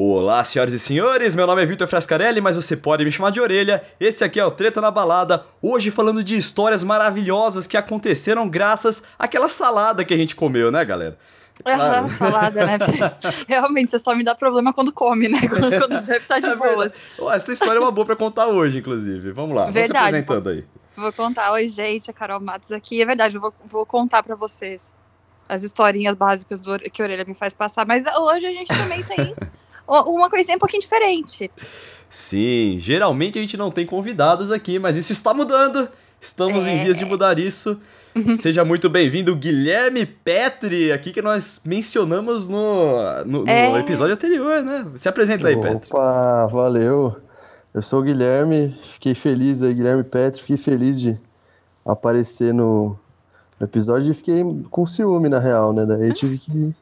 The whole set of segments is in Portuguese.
Olá, senhoras e senhores, meu nome é Vitor Frascarelli, mas você pode me chamar de orelha. Esse aqui é o Treta na Balada, hoje falando de histórias maravilhosas que aconteceram graças àquela salada que a gente comeu, né, galera? Aham, uhum, salada, né? Realmente, você só me dá problema quando come, né? Quando, quando bebe, tá de é boas. Essa história é uma boa pra contar hoje, inclusive. Vamos lá, verdade, vamos se apresentando aí. Vou contar. Oi, gente, a Carol Matos aqui. É verdade, eu vou, vou contar pra vocês as historinhas básicas do, que a Orelha me faz passar. Mas hoje a gente também tem uma coisinha um pouquinho diferente. Sim, geralmente a gente não tem convidados aqui, mas isso está mudando. Estamos é. em vias de mudar isso. Uhum. Seja muito bem-vindo, Guilherme Petri, aqui que nós mencionamos no, no, no é. episódio anterior, né? Se apresenta aí, Opa, Petri. Opa, valeu. Eu sou o Guilherme, fiquei feliz aí, Guilherme Petri, fiquei feliz de aparecer no, no episódio e fiquei com ciúme, na real, né? Daí eu tive que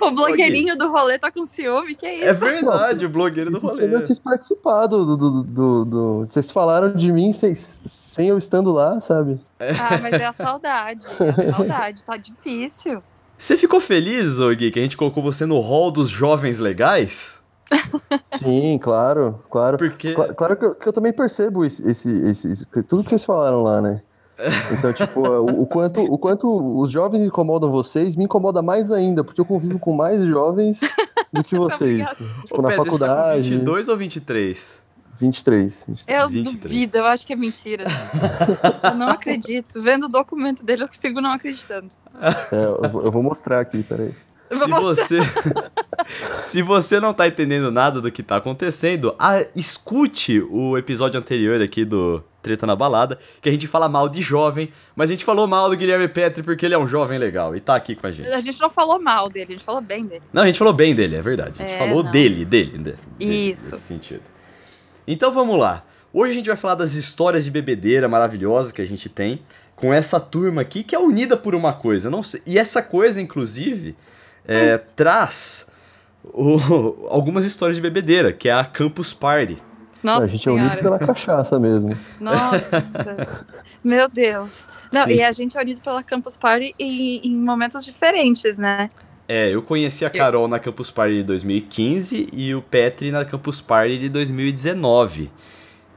O blogueirinho do rolê tá com ciúme, que é isso? É verdade, o blogueiro do rolê. Eu quis participar do, do, do, do, Vocês falaram de mim sem, sem eu estando lá, sabe? Ah, mas é a saudade, é a saudade, tá difícil. Você ficou feliz, Gui, que a gente colocou você no hall dos jovens legais? Sim, claro, claro. Porque... Claro, claro que, eu, que eu também percebo esse, esse, esse, tudo que vocês falaram lá, né? Então, tipo, o, o, quanto, o quanto os jovens incomodam vocês me incomoda mais ainda, porque eu convivo com mais jovens do que vocês. tipo, Ô, na Pedro, faculdade. Você tá 22 ou 23? 23. 23. Eu 23. duvido, eu acho que é mentira. eu não acredito. Vendo o documento dele, eu sigo não acreditando. É, eu, eu vou mostrar aqui, peraí. Se você, se você não tá entendendo nada do que tá acontecendo, a, escute o episódio anterior aqui do Treta na Balada, que a gente fala mal de jovem, mas a gente falou mal do Guilherme Petri porque ele é um jovem legal e tá aqui com a gente. A gente não falou mal dele, a gente falou bem dele. Não, a gente falou bem dele, é verdade. A gente é, falou dele, dele, dele. Isso. Nesse sentido. Então vamos lá. Hoje a gente vai falar das histórias de bebedeira maravilhosas que a gente tem com essa turma aqui que é unida por uma coisa. Não sei, e essa coisa, inclusive, é, traz o, algumas histórias de bebedeira, que é a Campus Party. Nossa a gente senhora. é unido pela cachaça mesmo. Nossa, meu Deus. Não, Sim. e a gente é unido pela Campus Party em, em momentos diferentes, né? É, eu conheci a Carol na Campus Party de 2015 e o Petri na Campus Party de 2019.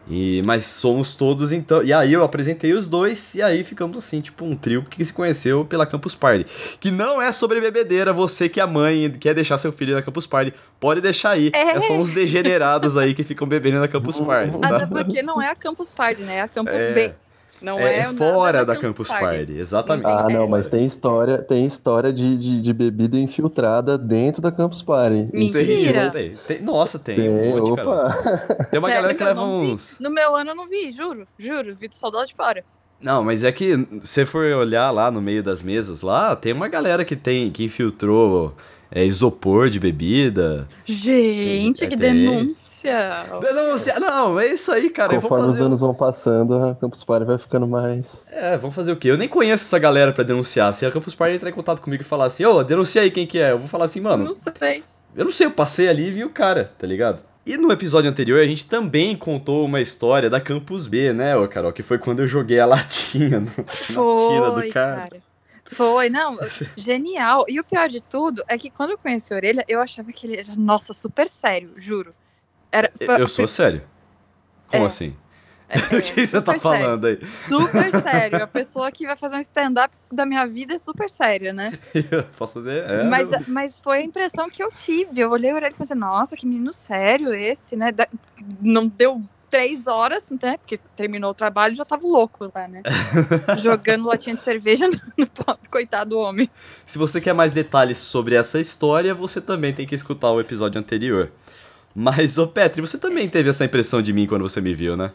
E, mas somos todos então. E aí eu apresentei os dois, e aí ficamos assim, tipo, um trio que se conheceu pela Campus Party. Que não é sobre bebedeira, você que é mãe quer deixar seu filho na Campus Party, pode deixar aí. É, é só uns degenerados aí que ficam bebendo na Campus Party. Tá? Até porque não é a Campus Party, né? É a Campus é... B. Não é, é fora da, da, Campus, Campus Party. Party. exatamente. Ah, não, mas tem história, tem história de, de, de bebida infiltrada dentro da Campus Party. Mentira. Tem, tem, nossa, tem. tem um monte, opa. Tem uma Sério, galera que leva uns. Vi. No meu ano eu não vi, juro, juro, vi do soldado de fora. Não, mas é que se for olhar lá no meio das mesas lá, tem uma galera que tem que infiltrou é, isopor de bebida. Gente, é, que tem. denúncia! Denúncia! Não, é isso aí, cara. Conforme os anos vão passando, a Campus Party vai ficando mais. É, vamos fazer o quê? Eu nem conheço essa galera pra denunciar. Se a Campus Party entrar em contato comigo e falar assim, ô, oh, denuncia aí quem que é, eu vou falar assim, mano. Não sei. Eu não sei, eu passei ali e vi o cara, tá ligado? E no episódio anterior a gente também contou uma história da Campus B, né, ô Carol? Que foi quando eu joguei a latinha no, foi, na tina do cara. cara. Foi, não, genial. E o pior de tudo é que quando eu conheci a Orelha, eu achava que ele era, nossa, super sério, juro. Era, foi, eu sou sério? Como é, assim? É, o que você tá falando sério. aí? Super sério. A pessoa que vai fazer um stand-up da minha vida é super séria, né? Posso fazer? É, mas, mas foi a impressão que eu tive. Eu olhei o Orelha e pensei, nossa, que menino sério esse, né? Não deu três horas, né? Porque terminou o trabalho e já tava louco lá, né? Jogando latinha de cerveja no pobre, coitado do homem. Se você quer mais detalhes sobre essa história, você também tem que escutar o episódio anterior. Mas, ô Petri, você também teve essa impressão de mim quando você me viu, né?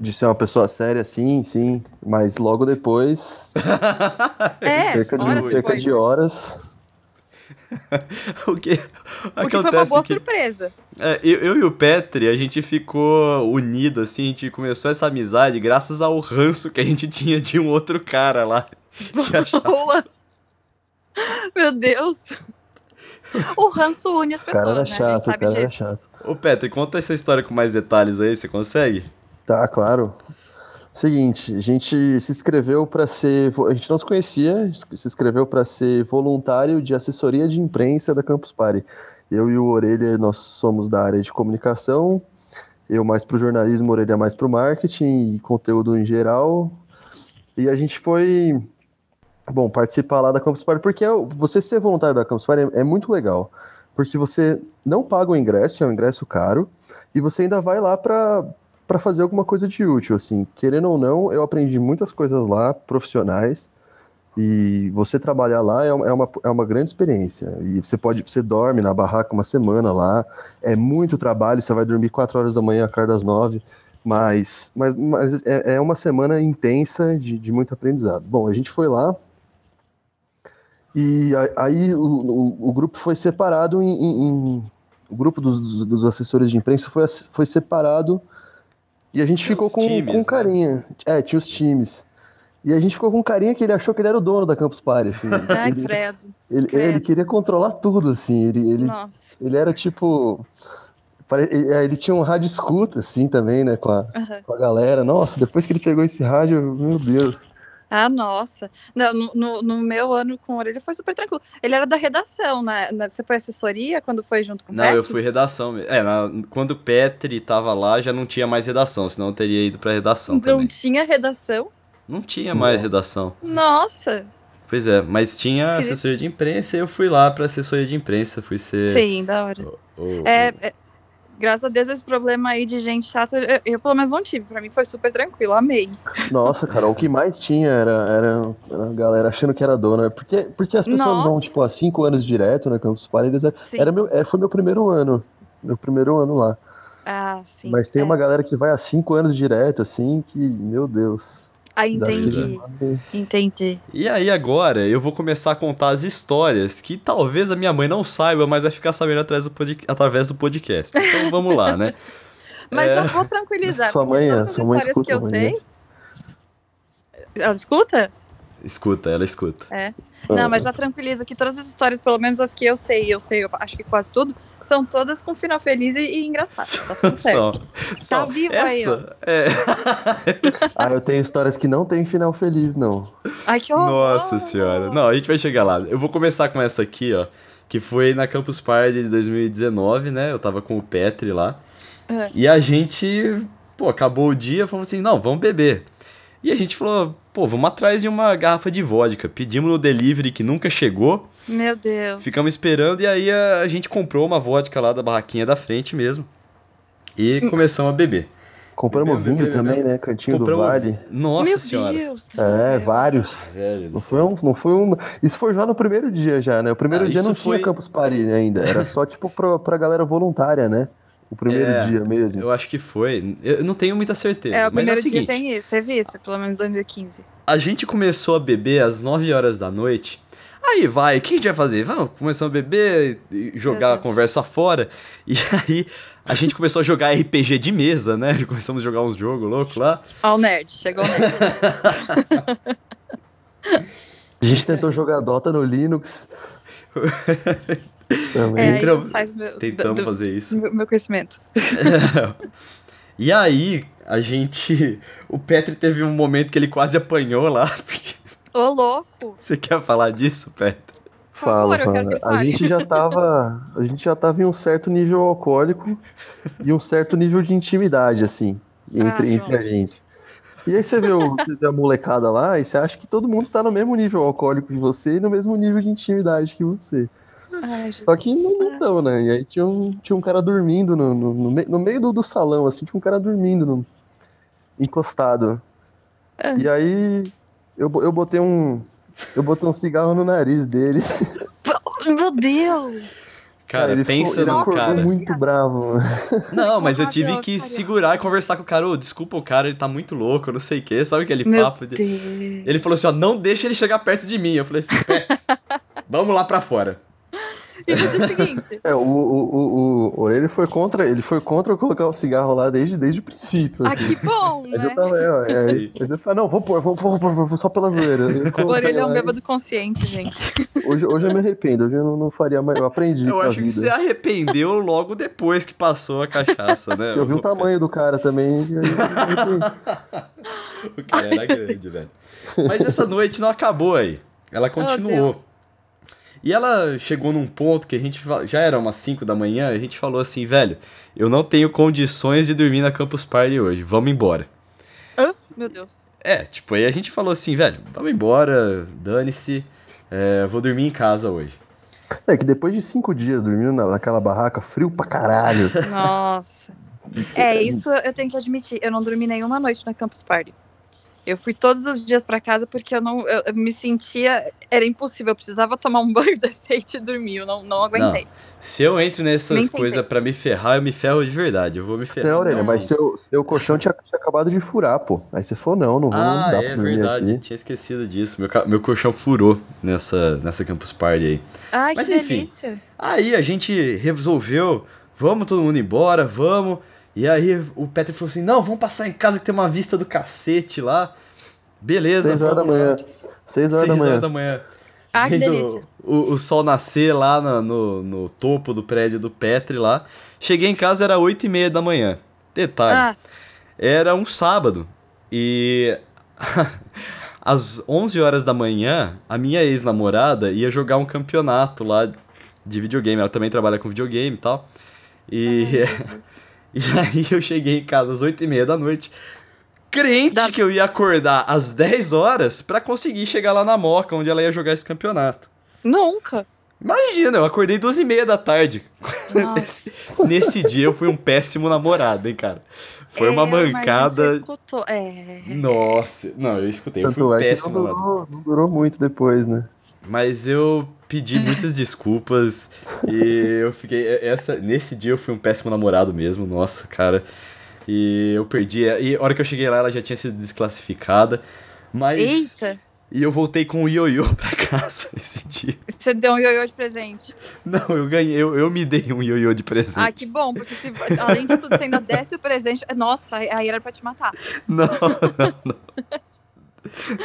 De ser uma pessoa séria, sim, sim. Mas logo depois. é, cerca, de, cerca de horas o que, o que foi uma boa que, surpresa. É, eu, eu, e o Petri, a gente ficou unido, assim, a gente começou essa amizade graças ao ranço que a gente tinha de um outro cara lá. Boa! Meu Deus! O ranço une as pessoas, cara era né? chato, o cara era chato. Ô Petri, conta essa história com mais detalhes aí, você consegue? Tá, claro. Seguinte, a gente se inscreveu para ser. A gente não se conhecia, se inscreveu para ser voluntário de assessoria de imprensa da Campus Party. Eu e o Orelha, nós somos da área de comunicação, eu mais para o jornalismo, Orelha mais para o marketing e conteúdo em geral. E a gente foi, bom, participar lá da Campus Party, porque é você ser voluntário da Campus Party é, é muito legal, porque você não paga o ingresso, é um ingresso caro, e você ainda vai lá para para fazer alguma coisa de útil, assim. Querendo ou não, eu aprendi muitas coisas lá, profissionais, e você trabalhar lá é uma, é uma, é uma grande experiência. E você pode, você dorme na barraca uma semana lá, é muito trabalho, você vai dormir 4 horas da manhã, a das 9, mas, mas, mas é, é uma semana intensa de, de muito aprendizado. Bom, a gente foi lá, e aí o, o, o grupo foi separado em, em, em, o grupo dos, dos, dos, assessores de imprensa foi, foi separado e a gente tinha ficou com, times, com né? carinha. Né? É, tinha os times. E a gente ficou com carinha que ele achou que ele era o dono da Campus Party, assim. Ai, ele, credo. Ele, credo. ele queria controlar tudo, assim. Ele, ele, Nossa. ele era tipo. Ele tinha um rádio escuta, assim, também, né, com a, uhum. com a galera. Nossa, depois que ele pegou esse rádio, meu Deus. Ah, nossa. Não, no, no, no, meu ano com ele foi super tranquilo. Ele era da redação, né? Você foi assessoria quando foi junto com o Não, Petri? eu fui redação. É, na, quando o Petri tava lá, já não tinha mais redação, senão eu teria ido pra redação não também. tinha redação? Não tinha mais redação. Nossa! Pois é, mas tinha assessoria de imprensa e eu fui lá pra assessoria de imprensa, fui ser... Sim, da hora. O, o, é, é graças a Deus, esse problema aí de gente chata, eu, eu, pelo menos não tive. Pra mim foi super tranquilo, amei. Nossa, cara, o que mais tinha era, era a galera achando que era dona. Porque, porque as pessoas Nossa. vão, tipo, há cinco anos direto na Campus Party. Eles, era meu, era, foi meu primeiro ano. Meu primeiro ano lá. Ah, sim. Mas tem é. uma galera que vai há cinco anos direto, assim, que, meu Deus. Ah, entendi. Entendi. E aí agora eu vou começar a contar as histórias que talvez a minha mãe não saiba, mas vai ficar sabendo através do, pod... através do podcast. Então vamos lá, né? Mas é... eu vou tranquilizar. Sua mãe, todas sua mãe escuta que eu sei. Ela escuta? Escuta, ela escuta. É. Não, mas já tranquiliza que todas as histórias, pelo menos as que eu sei, eu sei, eu acho que quase tudo, são todas com final feliz e, e engraçado. Tá tudo certo. Só, tá vivo essa, aí, ó. É... ah, eu tenho histórias que não tem final feliz, não. Ai, que horror. Nossa senhora. Não, a gente vai chegar lá. Eu vou começar com essa aqui, ó. Que foi na Campus Party de 2019, né? Eu tava com o Petri lá. Uhum. E a gente, pô, acabou o dia, falou assim: não, vamos beber. E a gente falou, pô, vamos atrás de uma garrafa de vodka. Pedimos no delivery que nunca chegou. Meu Deus. Ficamos esperando e aí a, a gente comprou uma vodka lá da barraquinha da frente mesmo. E hum. começamos a beber. Compramos bebeu, vinho bebeu, também, bebeu. né? Cantinho Compramos... do Vale. Nossa Meu senhora. Deus do é, céu. vários. não foi, um, não foi um. Isso foi já no primeiro dia, já, né? O primeiro ah, dia não foi... tinha Campus Party ainda. Era só, tipo, pra, pra galera voluntária, né? O primeiro é, dia mesmo. Eu acho que foi. Eu não tenho muita certeza. É, o primeiro é o seguinte, dia tem, teve isso, pelo menos em 2015. A gente começou a beber às 9 horas da noite. Aí vai, o que a gente vai fazer? Vamos, começamos a beber e jogar a conversa fora. E aí a gente começou a jogar RPG de mesa, né? Começamos a jogar uns jogos loucos lá. Ó, o nerd, chegou o nerd. a gente tentou jogar Dota no Linux. É, meu, Tentamos do, fazer isso. Meu, meu conhecimento. E aí, a gente. O Petri teve um momento que ele quase apanhou lá. Ô, louco! Você quer falar disso, Petri? Fala, fala. A gente já tava. A gente já tava em um certo nível alcoólico e um certo nível de intimidade, assim, entre, ah, entre a gente. E aí você vê, o, você vê a molecada lá e você acha que todo mundo tá no mesmo nível alcoólico que você e no mesmo nível de intimidade que você. Ai, Só que não estão, né? E aí tinha um, tinha um cara dormindo no, no, no, me, no meio do, do, salão, assim, tinha um cara dormindo no, encostado. É. E aí eu, eu botei um. Eu botei um cigarro no nariz dele. Meu Deus! Cara, cara pensa ficou, no cara. muito bravo. Não, mas eu tive que segurar e conversar com o cara. Oh, desculpa o cara, ele tá muito louco, não sei o quê. Sabe aquele Meu papo? De... Ele falou assim: ó, não deixa ele chegar perto de mim. Eu falei assim: vamos lá pra fora. E no dia seguinte. É, o, o, o, o Orelha foi contra, ele foi contra colocar o cigarro lá desde, desde o princípio. Assim. Ah, que bom, mas né? Eu tava, é, é, mas eu falei, não, vou pôr, vou pôr, vou pôr, só pela zoeira. O Orelha é um bêbado consciente, gente. Hoje, hoje eu me arrependo, hoje eu não, não faria mais, eu aprendi Eu acho vida. que você arrependeu logo depois que passou a cachaça, né? Porque eu vi o tamanho do cara também. o cara era grande, velho. Mas essa noite não acabou aí. Ela continuou. Oh, e ela chegou num ponto que a gente já era umas 5 da manhã, a gente falou assim, velho, eu não tenho condições de dormir na Campus Party hoje, vamos embora. Hã? Meu Deus. É, tipo, aí a gente falou assim, velho, vamos embora, dane-se, é, vou dormir em casa hoje. É que depois de cinco dias dormindo naquela barraca, frio pra caralho. Nossa. É, isso eu tenho que admitir, eu não dormi nenhuma noite na Campus Party. Eu fui todos os dias para casa porque eu não eu, eu, me sentia. Era impossível, eu precisava tomar um banho decente e dormir. Eu não, não aguentei. Não. Se eu entro nessas coisas para me ferrar, eu me ferro de verdade. Eu vou me ferrar. Não, mas seu, seu colchão tinha, tinha, acabado de furar, pô. Aí você falou, não, não vou ah, dar é verdade. Aqui. Tinha esquecido disso. Meu, meu colchão furou nessa, nessa Campus Party aí. Ai, mas, que enfim, delícia. Aí a gente resolveu, vamos todo mundo embora, vamos. E aí o Peter falou assim: não, vamos passar em casa que tem uma vista do cacete lá. Beleza. 6 horas da manhã. 6 horas, da manhã. horas da manhã. Ah, que delícia. O, o, sol nascer lá no, no, no, topo do prédio do Petri lá. Cheguei em casa, era 8 e meia da manhã. Detalhe. Ah. Era um sábado. E às 11 horas da manhã, a minha ex-namorada ia jogar um campeonato lá de videogame. Ela também trabalha com videogame e tal. E, Ai, e aí eu cheguei em casa às 8 e meia da noite crente da... que eu ia acordar às 10 horas para conseguir chegar lá na Moca, onde ela ia jogar esse campeonato. Nunca. Imagina, eu acordei 12 e meia da tarde. nesse, nesse dia eu fui um péssimo namorado, hein, cara. Foi é, uma mancada. escutou. É. Nossa, não, eu escutei, eu fui um é péssimo não durou, não durou muito depois, né? Mas eu pedi muitas desculpas e eu fiquei. Essa, nesse dia eu fui um péssimo namorado mesmo, nossa, cara. E eu perdi. E a hora que eu cheguei lá, ela já tinha sido desclassificada. Mas. Eita! E eu voltei com um ioiô pra casa esse dia. Você deu um ioiô de presente? Não, eu ganhei, eu, eu me dei um ioiô de presente. Ah, que bom, porque se, além de tudo, você ainda desse o presente. Nossa, aí era pra te matar. Não, não, não.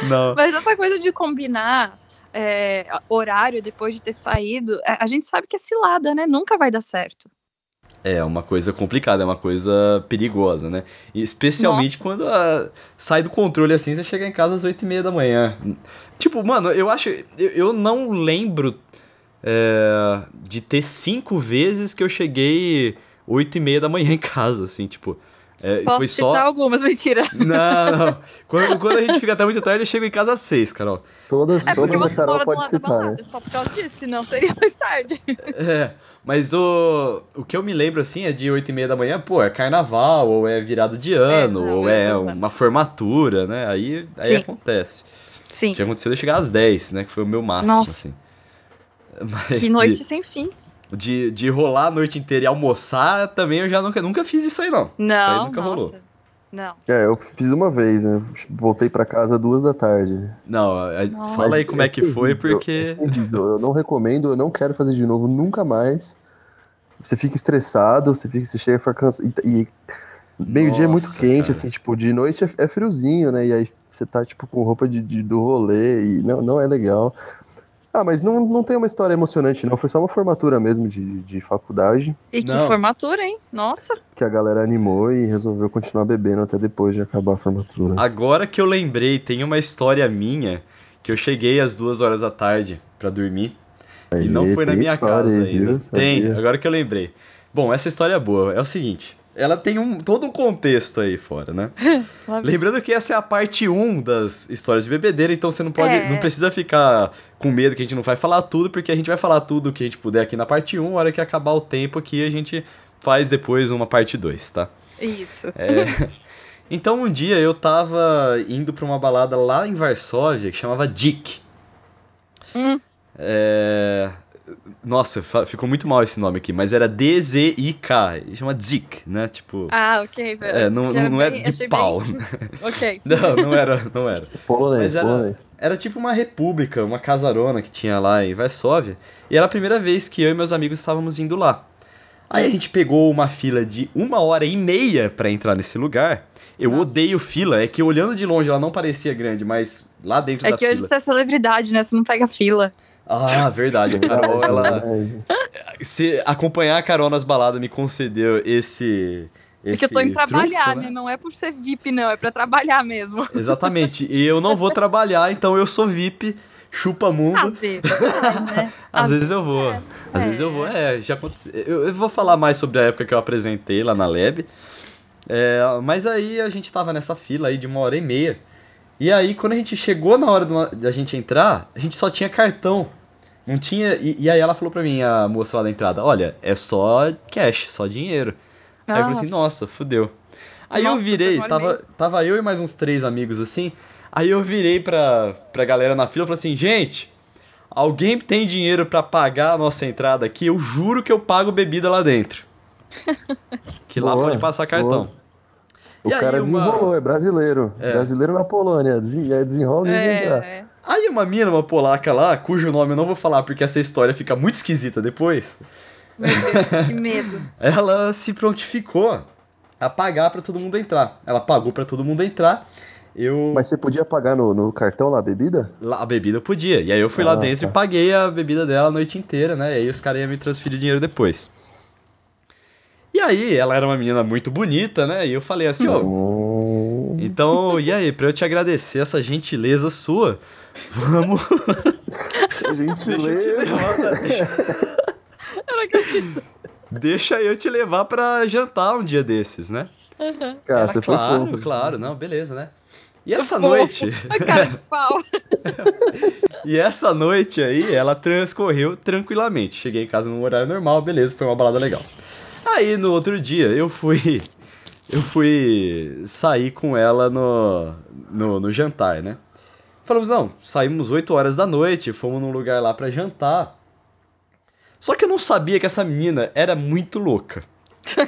não. Mas essa coisa de combinar é, horário depois de ter saído, a gente sabe que é cilada, né? Nunca vai dar certo. É uma coisa complicada, é uma coisa perigosa, né? Especialmente Nossa. quando a, sai do controle assim, você chega em casa às 8 e meia da manhã. Tipo, mano, eu acho. Eu, eu não lembro é, de ter cinco vezes que eu cheguei 8 e meia da manhã em casa, assim, tipo. É, Posso foi citar só... algumas, mentira. Não, não. Quando, quando a gente fica até muito tarde, eu chego em casa às seis, Carol. Todas, é todas a Carol pode citar, né? Só por causa disso, senão seria mais tarde. É, mas o, o que eu me lembro, assim, é de oito e meia da manhã, pô, é carnaval, ou é virada de ano, é, não, ou é, é uma formatura, né? Aí, aí acontece. Sim. Tinha acontecido eu chegar às 10, né? Que foi o meu máximo, Nossa. assim. Mas que noite de... sem fim de, de rolar a noite inteira e almoçar, também eu já nunca, nunca fiz isso aí, não. Não, isso aí nunca nossa. rolou. Não. É, eu fiz uma vez, né? Voltei para casa duas da tarde. Não, Nossa. fala aí como é, é que foi, porque. Eu não recomendo, eu não quero fazer de novo nunca mais. Você fica estressado, você fica, você chega a ficar cansado. E, e meio-dia é muito quente, cara. assim, tipo, de noite é, é, friozinho, né? E aí você tá, tipo, com roupa de, de, do rolê e não, não é legal. Ah, mas não, não tem uma história emocionante, não. Foi só uma formatura mesmo de, de faculdade. E que não. formatura, hein? Nossa. Que a galera animou e resolveu continuar bebendo até depois de acabar a formatura. Agora que eu lembrei, tem uma história minha que eu cheguei às duas horas da tarde para dormir. Aí, e não foi na minha casa aí, ainda. Viu? Tem, agora que eu lembrei. Bom, essa história é boa. É o seguinte ela tem um, todo um contexto aí fora, né? Lembrando que essa é a parte 1 das histórias de bebedeira, então você não pode. É. Não precisa ficar com medo que a gente não vai falar tudo, porque a gente vai falar tudo que a gente puder aqui na parte 1, a hora que acabar o tempo aqui, a gente faz depois uma parte 2, tá? Isso. É, então um dia eu tava indo pra uma balada lá em Varsóvia que chamava Dick. Hum. É, Nossa, ficou muito mal esse nome aqui, mas era D-Z-I-K. Chama Zik, né? Tipo. Ah, ok. É, não, não é de pau. Bem... ok. Não, não era, não era. Polonês, era, polonês. Era tipo uma república, uma casarona que tinha lá em Varsóvia. E era a primeira vez que eu e meus amigos estávamos indo lá. Aí a gente pegou uma fila de uma hora e meia para entrar nesse lugar. Eu Nossa. odeio fila, é que olhando de longe ela não parecia grande, mas lá dentro é da fila... É que hoje você é celebridade, né? Você não pega fila. Ah, verdade. A Carol, ela... Se acompanhar a Carol nas baladas me concedeu esse... Esse Porque eu tô indo trabalhar, trunfo, né? né? Não é por ser VIP, não. É pra trabalhar mesmo. Exatamente. E eu não vou trabalhar, então eu sou VIP chupa mundo. Às vezes, né? Às, Às vezes eu vou. É. Às é. vezes eu vou. É, já aconteceu. Eu, eu, vou falar mais sobre a época que eu apresentei lá na Lab. É, mas aí a gente tava nessa fila aí de uma hora e meia. E aí, quando a gente chegou na hora da gente entrar, a gente só tinha cartão. Não tinha. E, e, aí ela falou pra mim, a moça lá da entrada, olha, é só cash, só dinheiro. Aí eu falei assim, nossa, fudeu. Aí nossa, eu virei, tava, tava eu e mais uns três amigos assim. Aí eu virei pra, pra galera na fila e falei assim, gente, alguém tem dinheiro para pagar a nossa entrada aqui? Eu juro que eu pago bebida lá dentro. que lá boa, pode passar cartão. Boa. O e cara desenrolou, uma... é brasileiro. É. Brasileiro na Polônia. É desenrola é, é. Aí uma mina, uma polaca lá, cujo nome eu não vou falar porque essa história fica muito esquisita depois. Meu Deus, que medo. Ela se prontificou a pagar para todo mundo entrar. Ela pagou para todo mundo entrar. Eu... Mas você podia pagar no, no cartão lá a bebida? Lá, a bebida eu podia. E aí eu fui ah, lá dentro tá. e paguei a bebida dela a noite inteira, né? E aí os caras iam me transferir dinheiro depois. E aí, ela era uma menina muito bonita, né? E eu falei assim, ó. Oh. Então, e aí, pra eu te agradecer essa gentileza sua, vamos. gentileza. deixa eu deixa eu te levar pra jantar um dia desses, né? Uhum. Cara, você claro, foi fofo. Claro, não, beleza, né? E essa noite. cara de pau. e essa noite aí, ela transcorreu tranquilamente. Cheguei em casa no horário normal, beleza, foi uma balada legal. Aí no outro dia eu fui. Eu fui sair com ela no, no, no jantar, né? Falamos, não, saímos 8 horas da noite, fomos num lugar lá para jantar. Só que eu não sabia que essa menina era muito louca.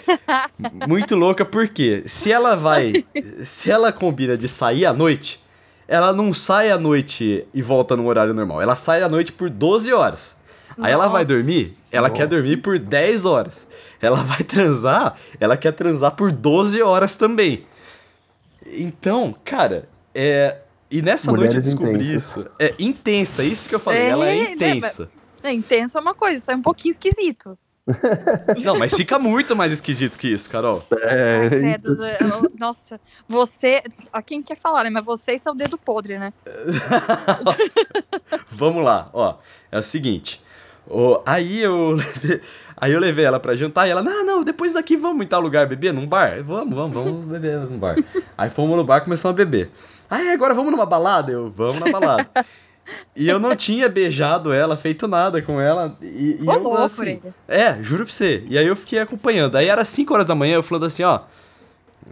muito louca porque se ela vai, se ela combina de sair à noite, ela não sai à noite e volta no horário normal. Ela sai à noite por 12 horas. Aí ela vai dormir, ela quer dormir por 10 horas. Ela vai transar, ela quer transar por 12 horas também. Então, cara, é. E nessa Mulheres noite eu descobri intensas. isso. É intensa, isso que eu falei, é, ela é né, intensa. É, intensa é uma coisa, isso é um pouquinho esquisito. Não, mas fica muito mais esquisito que isso, Carol. É. Ai, credo, nossa, você. A quem quer falar, né? Mas vocês são o dedo podre, né? Vamos lá, ó. É o seguinte. Oh, aí eu aí eu levei ela pra jantar e ela, não, não, depois daqui vamos em tal lugar beber, num bar? Vamos, vamos, vamos beber num bar. aí fomos no bar e começamos a beber. Aí agora vamos numa balada? Eu, vamos na balada. e eu não tinha beijado ela, feito nada com ela. E, e eu, assim, É, juro pra você. E aí eu fiquei acompanhando. Aí era 5 horas da manhã, eu falando assim, ó.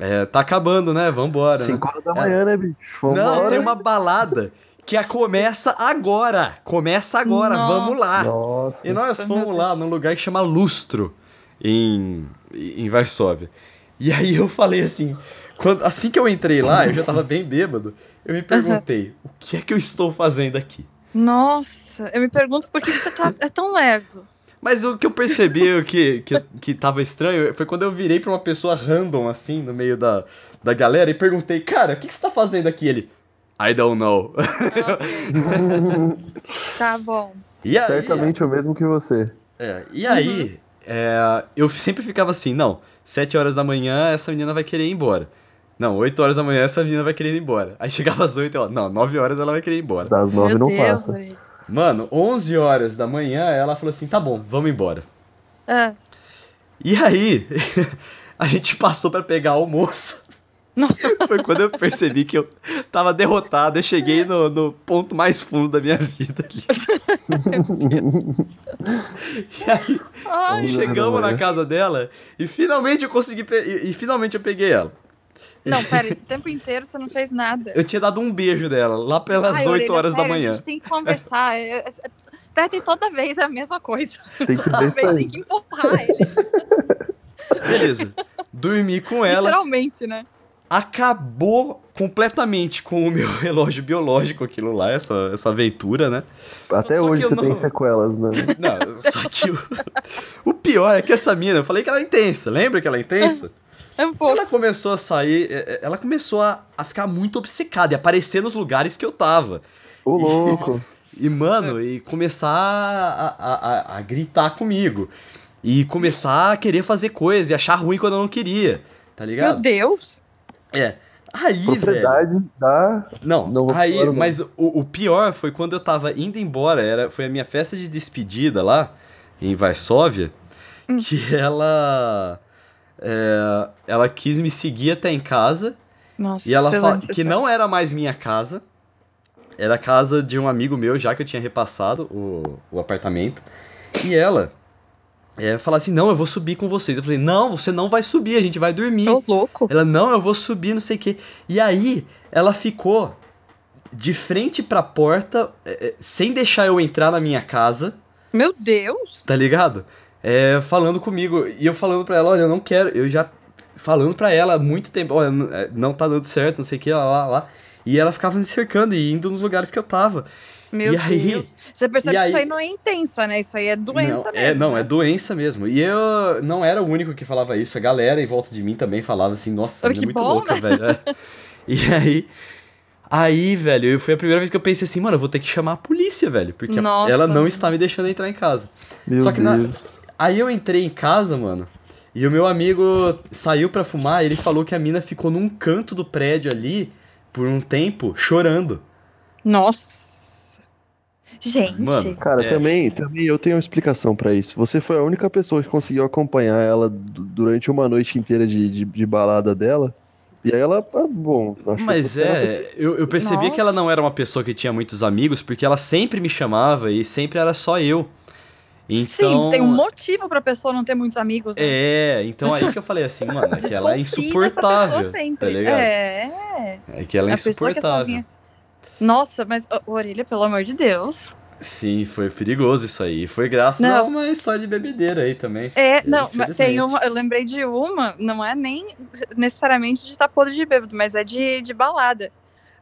É, tá acabando, né? Vambora. 5 né? horas da manhã, é. né, bicho? Vambora. Não, tem uma balada que a começa agora. Começa agora, Nossa. vamos lá. Nossa. E nós fomos lá num lugar que chama Lustro, em, em Varsóvia. E aí eu falei assim, quando, assim que eu entrei lá, eu já tava bem bêbado, eu me perguntei, o que é que eu estou fazendo aqui? Nossa, eu me pergunto por que você tá, é tão lerdo. Mas o que eu percebi que, que, que tava estranho foi quando eu virei pra uma pessoa random, assim, no meio da, da galera, e perguntei, cara, o que, que você tá fazendo aqui? Ele, I don't know. Okay. tá bom. E aí, Certamente é o mesmo que você. É, e aí, uhum. é, eu sempre ficava assim, não, 7 horas da manhã essa menina vai querer ir embora. Não, 8 horas da manhã essa menina vai querer ir embora. Aí chegava às 8, ela, não, 9 horas ela vai querer ir embora. Das 9 não Deus, passa. Véio. Mano, 11 horas da manhã ela falou assim, tá bom, vamos embora. Ah. E aí, a gente passou para pegar almoço. Foi quando eu percebi que eu tava derrotado. Eu cheguei no, no ponto mais fundo da minha vida ali. e aí, Ai, chegamos na casa dela e finalmente eu consegui. E, e, finalmente eu peguei ela. Não, pera, esse tempo inteiro você não fez nada. Eu tinha dado um beijo dela, lá pelas Ai, 8 horas sério, da manhã. A gente tem que conversar. Petri toda vez é a mesma coisa. Tem que toda vez tem que empurrar ele. Beleza. Dormi com ela. Literalmente, né? Acabou completamente com o meu relógio biológico aquilo lá, essa, essa aventura, né? Até só hoje você não... tem sequelas, né? Não, só que o, o pior é que essa mina, eu falei que ela é intensa, lembra que ela é intensa? É um pouco. Ela começou a sair, é, é, ela começou a, a ficar muito obcecada e aparecer nos lugares que eu tava. Ô, louco! E, mano, e começar a, a, a, a, gritar comigo. E começar a querer fazer coisas e achar ruim quando eu não queria. Tá ligado? Meu Deus! É. Aí, Propriedade velho. da. Não, não aí, mas o, o, pior foi quando eu tava indo embora, era, foi a minha festa de despedida lá, em Varsóvia, hum. que ela. É, ela quis me seguir até em casa. Nossa, e ela falou que não era mais minha casa. Era a casa de um amigo meu, já que eu tinha repassado o, o apartamento. E ela é, falar assim: não, eu vou subir com vocês. Eu falei: não, você não vai subir, a gente vai dormir. Tô louco. Ela: não, eu vou subir, não sei o quê. E aí, ela ficou de frente pra porta, é, é, sem deixar eu entrar na minha casa. Meu Deus! Tá ligado? É, falando comigo. E eu falando pra ela: olha, eu não quero. Eu já. Falando pra ela há muito tempo: olha, é, não tá dando certo, não sei o que, lá, lá, lá. E ela ficava me cercando e indo nos lugares que eu tava. Meu e aí, Deus. Você percebe que aí, isso aí não é intensa, né? Isso aí é doença não, mesmo. É, não, né? é doença mesmo. E eu não era o único que falava isso. A galera em volta de mim também falava assim, nossa, é muito bom, louca, né? velho. É. E aí. Aí, velho, foi a primeira vez que eu pensei assim, mano, eu vou ter que chamar a polícia, velho. Porque nossa. ela não está me deixando entrar em casa. Meu Só que na, aí eu entrei em casa, mano. E o meu amigo saiu para fumar, ele falou que a mina ficou num canto do prédio ali por um tempo chorando. Nossa. Gente. Mano, cara, é. também, também eu tenho uma explicação para isso. Você foi a única pessoa que conseguiu acompanhar ela durante uma noite inteira de, de, de balada dela. E aí ela, ah, bom, Mas é, eu, eu percebia Nossa. que ela não era uma pessoa que tinha muitos amigos, porque ela sempre me chamava e sempre era só eu. Então... Sim, tem um motivo pra pessoa não ter muitos amigos. Né? É, então aí que eu falei assim, mano, é que ela é insuportável. Tá ligado? É. É que ela é a insuportável. É Nossa, mas, Orelha, pelo amor de Deus. Sim, foi perigoso isso aí. Foi graças não. a uma história de bebedeira aí também. É, não, tem uma. Eu lembrei de uma, não é nem necessariamente de estar tá podre de bêbado, mas é de, de balada.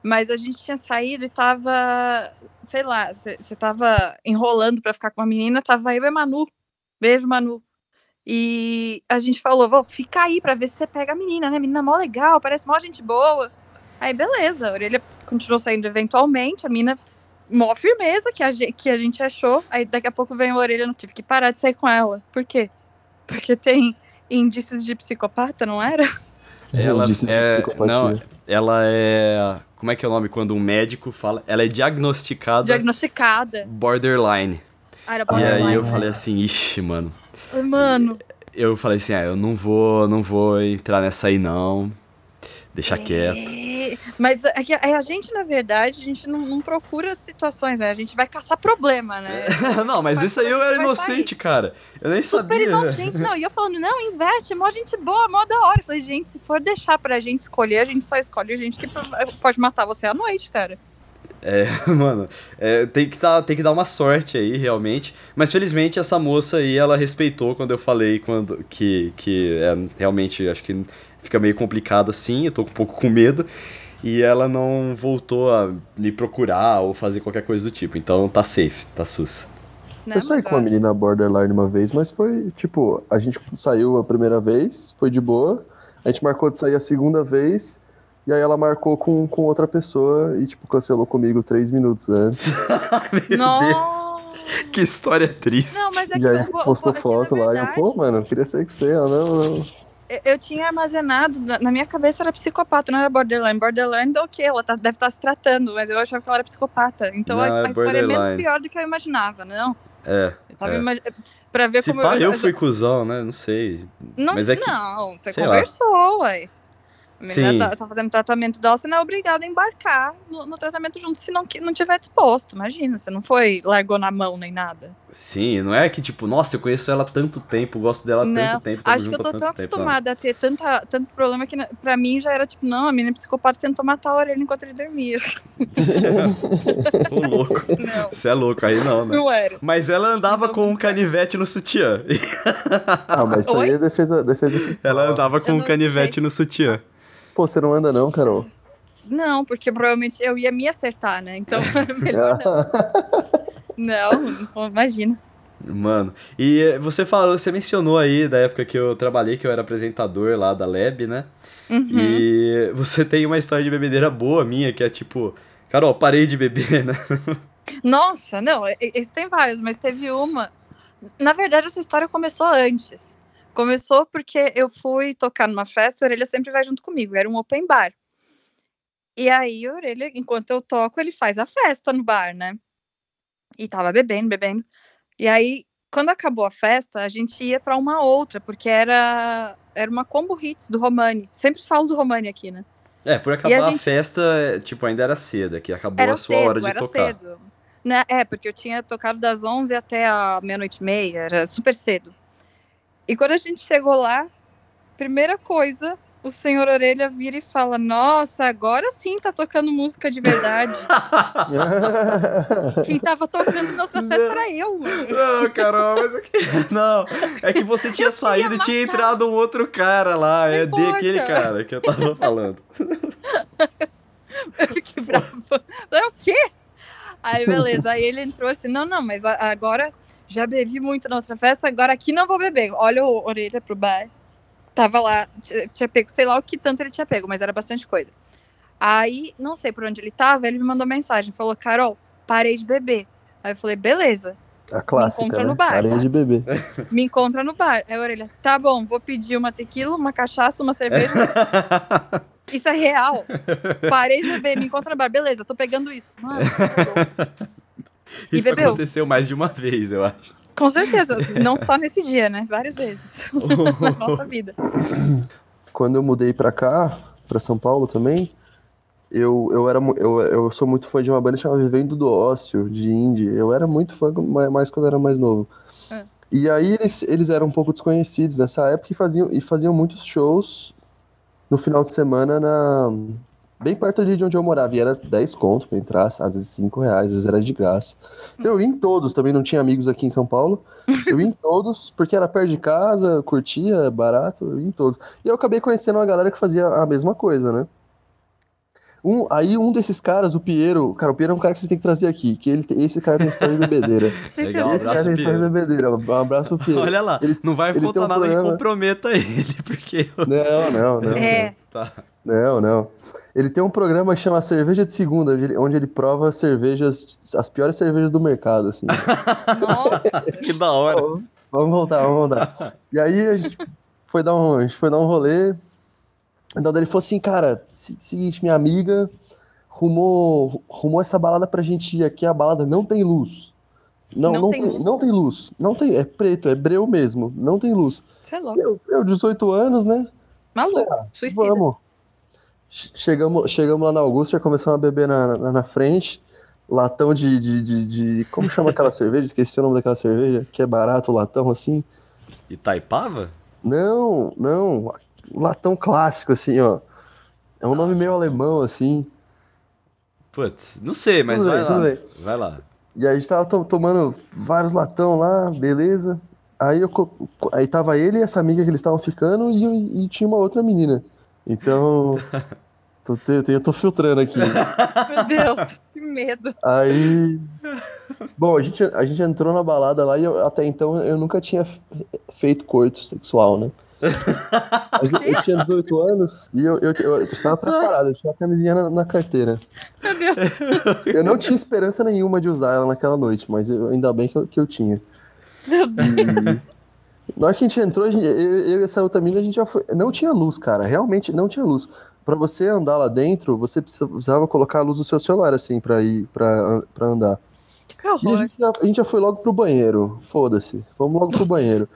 Mas a gente tinha saído e tava, sei lá, você tava enrolando para ficar com uma menina, tava eu e Manu. Beijo, Manu. E a gente falou, vou fica aí pra ver se você pega a menina, né? Menina mó legal, parece mó gente boa. Aí, beleza, a orelha continuou saindo eventualmente, a menina mó firmeza que a, gente, que a gente achou. Aí daqui a pouco vem a orelha, não tive que parar de sair com ela. Por quê? Porque tem indícios de psicopata, não era? Ela é, não, ela é como é que é o nome quando um médico fala? Ela é diagnosticada. Diagnosticada. Borderline. Ah, era borderline. E aí eu falei assim, ixi, mano. Mano. Eu falei assim, ah, eu não vou, não vou entrar nessa aí não. Deixa é... quieto. Mas é que a gente, na verdade, a gente não, não procura situações, né? A gente vai caçar problema, né? não, mas isso aí eu era inocente, cara. Eu nem Super sabia. Super inocente, não. E eu falando, não, investe, mó gente boa, mó da hora. Eu falei, gente, se for deixar pra gente escolher, a gente só escolhe a gente que pode matar você à noite, cara. É, mano, é, tem, que tá, tem que dar uma sorte aí, realmente. Mas felizmente essa moça aí, ela respeitou quando eu falei quando, que, que é, realmente acho que fica meio complicado assim, eu tô um pouco com medo e ela não voltou a me procurar ou fazer qualquer coisa do tipo. Então tá safe, tá sus. Não, eu saí com uma menina borderline uma vez, mas foi tipo, a gente saiu a primeira vez, foi de boa. A gente marcou de sair a segunda vez, e aí ela marcou com, com outra pessoa e, tipo, cancelou comigo três minutos antes. Meu Nossa. Deus! Que história triste. Não, mas é e aí postou foto lá verdade... e eu, pô, mano, eu queria ser que você, não, não eu tinha armazenado, na minha cabeça era psicopata, não era borderline. Borderline, ok, ela tá, deve estar tá se tratando, mas eu achava que ela era psicopata. Então não, a, é a história é menos pior do que eu imaginava, não? É. Eu tava é. Imag... Pra ver Se como pá, eu, eu fui cuzão, né? Não sei. Não, mas é que, não você conversou, lá. ué. A menina tá, tá, fazendo tratamento dela, você não é obrigado a embarcar no, no, tratamento junto se não, não tiver disposto. Imagina, você não foi, largou na mão nem nada. Sim, não é que tipo, nossa, eu conheço ela há tanto tempo, gosto dela há não, tanto tempo. Acho que eu tô tão acostumada a ter tanta, tanto problema que pra mim já era tipo, não, a menina psicopata tentou matar a orelha enquanto ele dormia. Ô, louco. Você é louco, aí não, né? Não era. Mas ela andava não, com um canivete no sutiã. Ah, mas isso Oi? aí é defesa, defesa. Ela andava com um canivete no sutiã. Pô, você não anda não, Carol? Não, porque provavelmente eu ia me acertar, né? Então, melhor não. não, imagina. Mano, e você falou, você mencionou aí da época que eu trabalhei, que eu era apresentador lá da Lab, né? Uhum. E você tem uma história de bebedeira boa minha, que é tipo, Carol, parei de beber, né? Nossa, não, esse tem vários, mas teve uma. Na verdade, essa história começou antes. Começou porque eu fui tocar numa festa, o Orelha sempre vai junto comigo, era um open bar. E aí, o Orelha, enquanto eu toco, ele faz a festa no bar, né? E tava bebendo, bebendo. E aí, quando acabou a festa, a gente ia para uma outra, porque era era uma combo hits do Romani. Sempre falo do Romani aqui, né? É, por acabar a, gente... a, festa, tipo, ainda era cedo, que acabou era a sua cedo, hora de era tocar. Cedo. Né? É, porque eu tinha tocado das 11 até a meia-noite e meia, era super cedo. E quando a gente chegou lá, primeira coisa, o senhor Orelha vira e fala: Nossa, agora sim tá tocando música de verdade. Quem tava tocando na outra festa não, era eu. Não, Carol, mas aqui. Não, é que você tinha saído e tinha entrado um outro cara lá. Não é importa. de aquele cara que eu tava falando. eu fiquei brava. É o quê? Aí, beleza. Aí ele entrou assim: Não, não, mas agora já bebi muito na outra festa, agora aqui não vou beber. Olha o orelha pro bar. Tava lá, tinha pego, sei lá o que tanto ele tinha pego, mas era bastante coisa. Aí, não sei por onde ele tava, ele me mandou mensagem, falou, Carol, parei de beber. Aí eu falei, beleza. A clássica, me encontra né? no bar. Parei de beber. Me encontra no bar. Aí a orelha, tá bom, vou pedir uma tequila, uma cachaça, uma cerveja. isso é real. Parei de beber, me encontra no bar. Beleza, tô pegando isso. Mano, isso bebeu. aconteceu mais de uma vez, eu acho. Com certeza, não só nesse dia, né? Várias vezes na nossa vida. Quando eu mudei pra cá, pra São Paulo também, eu, eu, era, eu, eu sou muito fã de uma banda chamada Vivendo do Ócio, de indie. Eu era muito fã, mais quando eu era mais novo. É. E aí eles, eles eram um pouco desconhecidos nessa época e faziam, e faziam muitos shows no final de semana na, bem perto ali de onde eu morava. E era 10 conto pra entrar, às vezes 5 reais, às vezes era de graça. Então eu ia em todos, também não tinha amigos aqui em São Paulo. Eu ia em todos, porque era perto de casa, curtia, barato, eu ia em todos. E eu acabei conhecendo uma galera que fazia a mesma coisa, né? Um, aí um desses caras, o Piero, cara, o Piero é um cara que vocês têm que trazer aqui, que ele, esse cara tem história de bebedeira. Legal, esse cara tem história de bebedeira. Um abraço pro Piero. Olha lá, ele, não vai contar um nada programa... que comprometa ele, porque... Não, não, não. É. Tá. Não, não. Ele tem um programa que chama Cerveja de Segunda, onde ele, onde ele prova cervejas, as piores cervejas do mercado, assim. Nossa! que da hora. vamos voltar, vamos voltar. E aí a gente foi dar um, a gente foi dar um rolê. Então ele falou assim, cara, seguinte, minha amiga rumou, rumou essa balada pra gente ir aqui, a balada não tem luz. Não, não, não tem, luz. não tem luz. Não tem, é preto, é breu mesmo, não tem luz. Você é louco. Eu, eu 18 anos, né? Maluco, ah, suicida. Vamos. Chegamos, chegamos lá na Augusta, já começamos a beber na, na, na frente. Latão de, de, de, de, Como chama aquela cerveja? Esqueci o nome daquela cerveja. Que é barato, latão assim. Itaipava? Não, não. Latão clássico, assim, ó. É um nome meio alemão, assim. Putz, não sei, mas tudo vai bem, lá. Vai lá. E aí a gente tava to tomando vários latão lá, beleza. Aí, eu, aí tava ele e essa amiga que eles estavam ficando e, e tinha uma outra menina. Então. tô, eu tô filtrando aqui. Meu Deus, que medo. Aí. Bom, a gente, a gente entrou na balada lá e eu, até então eu nunca tinha feito corto sexual, né? eu tinha 18 anos e eu, eu, eu, eu estava preparado, eu tinha a camisinha na, na, carteira. Meu Deus. Eu não tinha esperança nenhuma de usar ela naquela noite, mas eu, ainda bem que eu, que eu tinha. Meu Deus. E, na hora que a gente entrou, a gente, eu, eu, e essa outra menina, a gente já foi. Não tinha luz, cara. Realmente não tinha luz. Para você andar lá dentro, você precisava colocar a luz do seu celular, assim, pra ir pra, pra andar. Que horror. E a gente, já, a gente já foi logo pro banheiro. Foda-se. Vamos logo pro banheiro.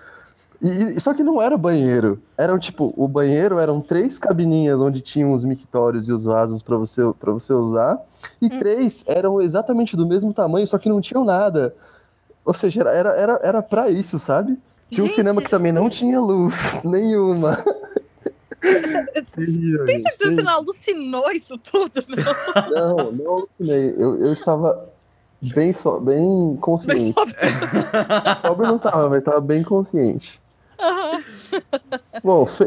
E, só que não era banheiro. Eram tipo, o banheiro eram três cabininhas onde tinham os mictórios e os vasos para você, pra você usar. E hum. três eram exatamente do mesmo tamanho, só que não tinham nada. Ou seja, era, era, era pra isso, sabe? Tinha Gente. um cinema que também não tinha luz nenhuma. Tem certeza que você não alucinou isso tudo? Não, não, não alucinei. Eu, eu estava bem, so, bem consciente. Sóbrio não estava, mas estava bem consciente. Uhum. Bom, fe,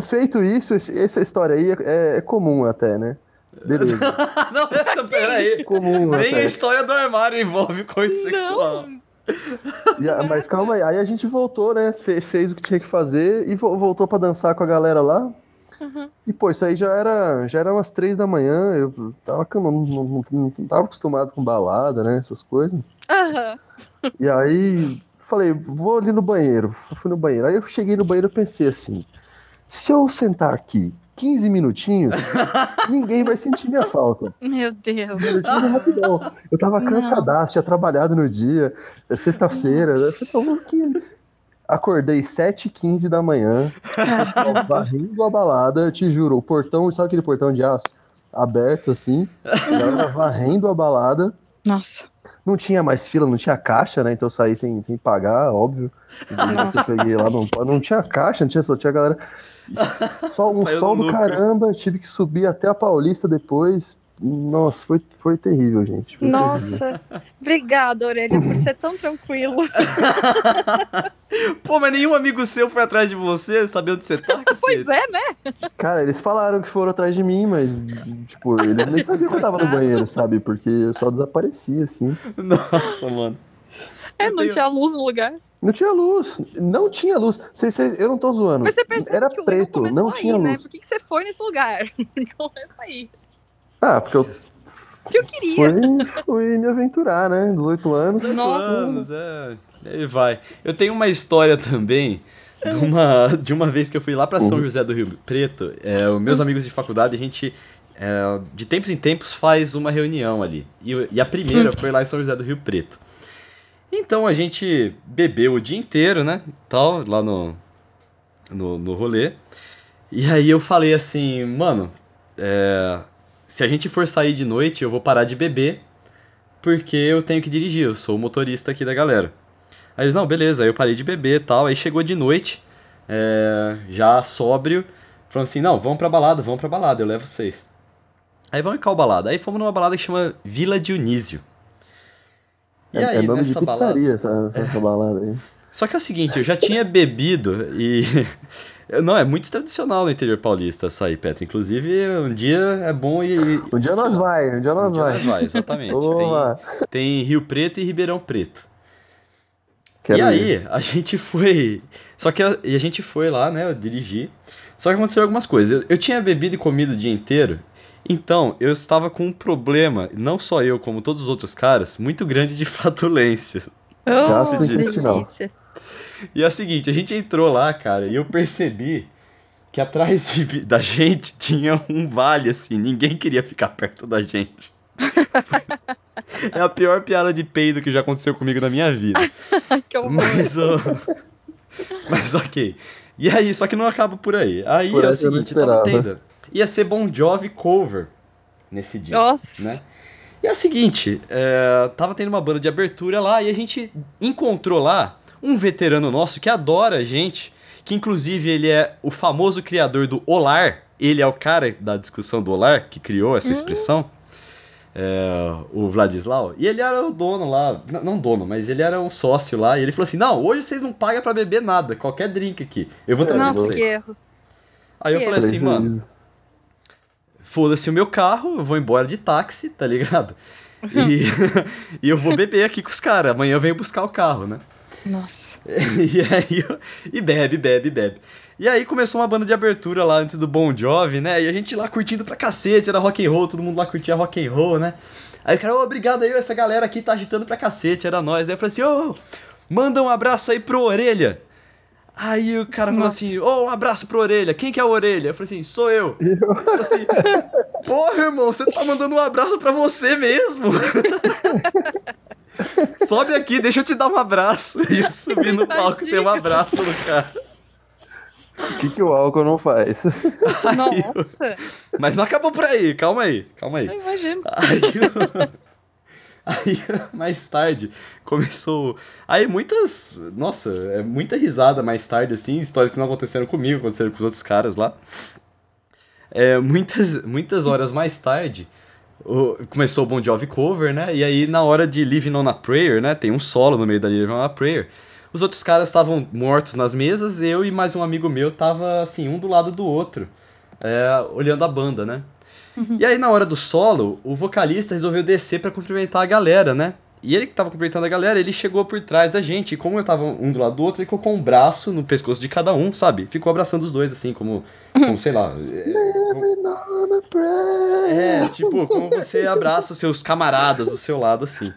feito isso, essa história aí é, é comum até, né? Beleza. não, essa, peraí. Comum Nem até. a história do armário envolve coito sexual. A, mas calma aí, aí a gente voltou, né? Fe, fez o que tinha que fazer e vo, voltou para dançar com a galera lá. Uhum. E, pô, isso aí já era, já era umas três da manhã. Eu tava, não, não, não, não tava acostumado com balada, né? Essas coisas. Uhum. E aí falei, vou ali no banheiro. Fui no banheiro. Aí eu cheguei no banheiro e pensei assim: se eu sentar aqui 15 minutinhos, ninguém vai sentir minha falta. Meu Deus. rapidão. Eu tava cansadaço, tinha trabalhado no dia, é sexta-feira. Né? Acordei 7h15 da manhã, varrendo a balada, te juro, o portão, sabe aquele portão de aço? Aberto assim, varrendo a balada. Nossa. Não tinha mais fila, não tinha caixa, né? Então eu saí sem, sem pagar, óbvio. lá, não, não tinha caixa, não tinha só tinha galera. Só um sol do caramba, tive que subir até a Paulista depois. Nossa, foi, foi terrível, gente. Foi Nossa, terrível. obrigada, Orelha, por ser tão tranquilo. Pô, mas nenhum amigo seu foi atrás de você, sabendo onde você tá? pois é, né? Cara, eles falaram que foram atrás de mim, mas, tipo, eles nem sabiam que eu tava no banheiro, sabe? Porque eu só desaparecia, assim. Nossa, mano. É, não tenho... tinha luz no lugar. Não tinha luz, não tinha luz. Cê, cê, eu não tô zoando. Mas você percebe Era que preto, não tinha aí, luz. Né? Por que, que você foi nesse lugar? Começa aí. Ah, porque eu. Que eu queria. Fui, fui me aventurar, né? 18 anos. 18 Nossa. anos, é. Aí vai. Eu tenho uma história também de uma, de uma vez que eu fui lá para São uhum. José do Rio Preto. É, os meus amigos de faculdade, a gente. É, de tempos em tempos faz uma reunião ali. E, e a primeira foi lá em São José do Rio Preto. Então a gente bebeu o dia inteiro, né? Tal, lá no, no, no rolê. E aí eu falei assim, mano, é, se a gente for sair de noite, eu vou parar de beber, porque eu tenho que dirigir, eu sou o motorista aqui da galera. Aí eles, não, beleza, aí eu parei de beber tal, aí chegou de noite, é, já sóbrio, falando assim, não, vamos pra balada, vamos pra balada, eu levo vocês. Aí vamos em qual balada? Aí fomos numa balada que chama Vila Dionísio. E é, aí, é nome de pizzaria balada... essa, essa balada aí. Só que é o seguinte, eu já tinha bebido e Não, é muito tradicional no interior paulista sair, Petro. Inclusive, um dia é bom e. Um dia nós vai, um dia nós um vai. Dia nós vai, exatamente. tem, tem, Rio Preto e Ribeirão Preto. Quero e aí, ir. a gente foi. Só que a, e a gente foi lá, né? Eu dirigi. Só que aconteceu algumas coisas. Eu, eu tinha bebido e comido o dia inteiro. Então, eu estava com um problema, não só eu, como todos os outros caras, muito grande de flatulências. Oh, delícia. E é o seguinte, a gente entrou lá, cara, e eu percebi que atrás de, da gente tinha um vale, assim, ninguém queria ficar perto da gente. é a pior piada de peido que já aconteceu comigo na minha vida. que Mas, uh, mas ok. E aí, só que não acaba por aí. Aí por é o seguinte, tava tendo. Ia ser Bon Jovi cover nesse dia. Nossa. Né? E é o seguinte, é, tava tendo uma banda de abertura lá e a gente encontrou lá um veterano nosso que adora a gente, que inclusive ele é o famoso criador do Olar, ele é o cara da discussão do Olar, que criou essa hum. expressão, é, o Vladislau, e ele era o dono lá, não dono, mas ele era um sócio lá, e ele falou assim, não, hoje vocês não pagam para beber nada, qualquer drink aqui, eu vou trazer Nossa, vocês. que erro. Aí eu falei assim, mano, foda-se o meu carro, eu vou embora de táxi, tá ligado? E, e eu vou beber aqui com os caras, amanhã eu venho buscar o carro, né? Nossa. e aí, e bebe, bebe, bebe. E aí começou uma banda de abertura lá antes do Bon Jovi, né? E a gente lá curtindo pra cacete, era rock and roll, todo mundo lá curtia rock and roll, né? Aí o cara, ô, obrigado aí, essa galera aqui tá agitando pra cacete, era nós. Aí eu falei assim, ô, manda um abraço aí pro Orelha. Aí o cara falou assim, ô, oh, um abraço pro Orelha. Quem que é o Orelha? Eu falei assim, sou eu. eu falei assim, porra, irmão, você tá mandando um abraço pra você mesmo. sobe aqui, deixa eu te dar um abraço. E eu subi no palco e dei um abraço no cara. O que, que o álcool não faz? Nossa! Eu... Mas não acabou por aí, calma aí, calma aí. Eu imagino. Aí, aí, mais tarde, começou. Aí muitas. Nossa, é muita risada mais tarde, assim, histórias que não aconteceram comigo, aconteceram com os outros caras lá. É, muitas, muitas horas mais tarde, o, começou o Bon Jovi cover, né? E aí, na hora de Living on a Prayer, né? Tem um solo no meio da Living on a Prayer. Os outros caras estavam mortos nas mesas, eu e mais um amigo meu tava, assim, um do lado do outro, é, olhando a banda, né? Uhum. E aí, na hora do solo, o vocalista resolveu descer para cumprimentar a galera, né? E ele que tava cumprimentando a galera, ele chegou por trás da gente. E como eu tava um do lado do outro, ele colocou um braço no pescoço de cada um, sabe? Ficou abraçando os dois, assim, como, como sei lá. É, é, tipo, como você abraça seus camaradas do seu lado, assim.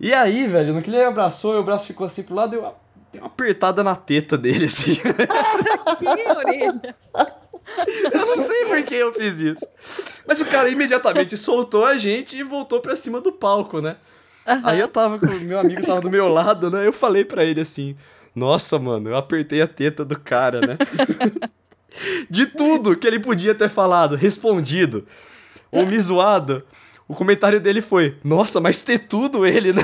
E aí, velho, no que ele abraçou, o braço ficou assim pro lado, eu dei uma apertada na teta dele, assim. que orelha. Eu não sei por que eu fiz isso. Mas o cara imediatamente soltou a gente e voltou pra cima do palco, né? Uhum. Aí eu tava com. Meu amigo tava do meu lado, né? Eu falei pra ele assim: Nossa, mano, eu apertei a teta do cara, né? De tudo que ele podia ter falado, respondido, ou me zoado, o comentário dele foi: Nossa, mas ter tudo ele, né?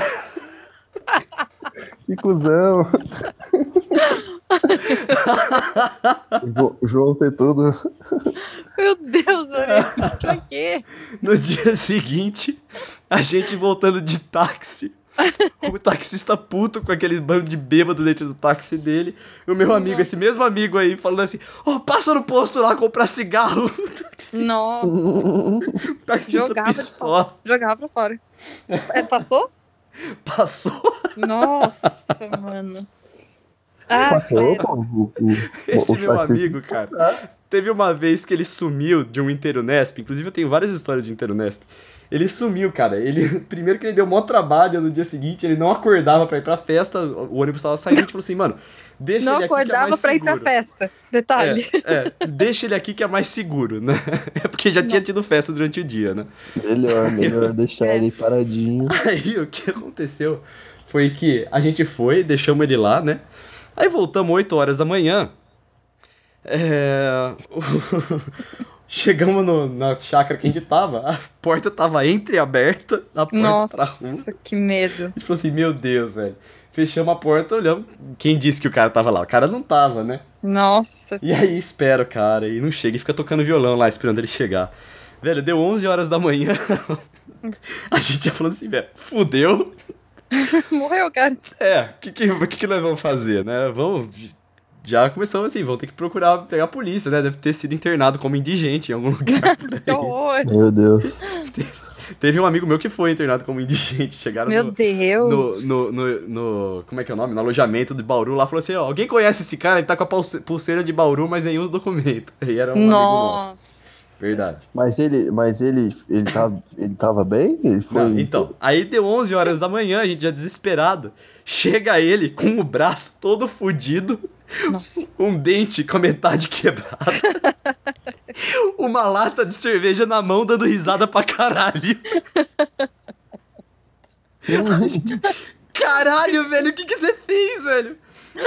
Que cuzão. o João ter tudo. Meu Deus, olha, pra quê? No dia seguinte, a gente voltando de táxi. O taxista puto com aquele bando de bêbado dentro do táxi dele. E o meu amigo, Nossa. esse mesmo amigo aí, falando assim: Ô, oh, passa no posto lá comprar cigarro. Nossa. taxista jogava pistola. Jogava pra fora. É, passou? Passou. Nossa, mano. Ah, Passou, pô, o, o, Esse o meu taxista... amigo, cara. Teve uma vez que ele sumiu de um Interunesp. Inclusive, eu tenho várias histórias de Interunesp. Ele sumiu, cara. Ele primeiro que ele deu maior trabalho no dia seguinte, ele não acordava para ir pra festa, o ônibus tava saindo, e falou assim, mano, deixa não ele aqui que é mais seguro. Não acordava pra ir pra festa. Detalhe. É, é, deixa ele aqui que é mais seguro, né? É porque já Nossa. tinha tido festa durante o dia, né? Melhor, melhor deixar é. ele paradinho. Aí o que aconteceu foi que a gente foi, deixamos ele lá, né? Aí voltamos 8 horas da manhã. É... Chegamos no, na chácara que a gente tava, a porta tava entreaberta, a porta Nossa, pra rua. Nossa, que medo. A gente falou assim, meu Deus, velho. Fechamos a porta, olhamos. Quem disse que o cara tava lá? O cara não tava, né? Nossa. E aí espera o cara, e não chega, e fica tocando violão lá, esperando ele chegar. Velho, deu 11 horas da manhã. a gente ia falando assim, velho, fudeu. Morreu, cara. É, o que, que, que, que nós vamos fazer, né? Vamos já começamos assim, vão ter que procurar pegar a polícia, né? Deve ter sido internado como indigente em algum lugar. que horror! Meu Deus. Teve um amigo meu que foi internado como indigente. Chegaram meu no, Deus! No, no, no, no, Como é que é o nome? No alojamento de Bauru lá. Falou assim: ó, alguém conhece esse cara? Ele tá com a pulseira de Bauru, mas nenhum documento. E era um Nossa! Verdade. Mas ele, mas ele, ele, tava, ele tava bem? Ele foi. Não, então, aí deu 11 horas da manhã, a gente já desesperado. Chega ele com o braço todo fudido nossa. Um dente com a metade quebrada. Uma lata de cerveja na mão dando risada pra caralho. caralho, velho, o que, que você fez, velho?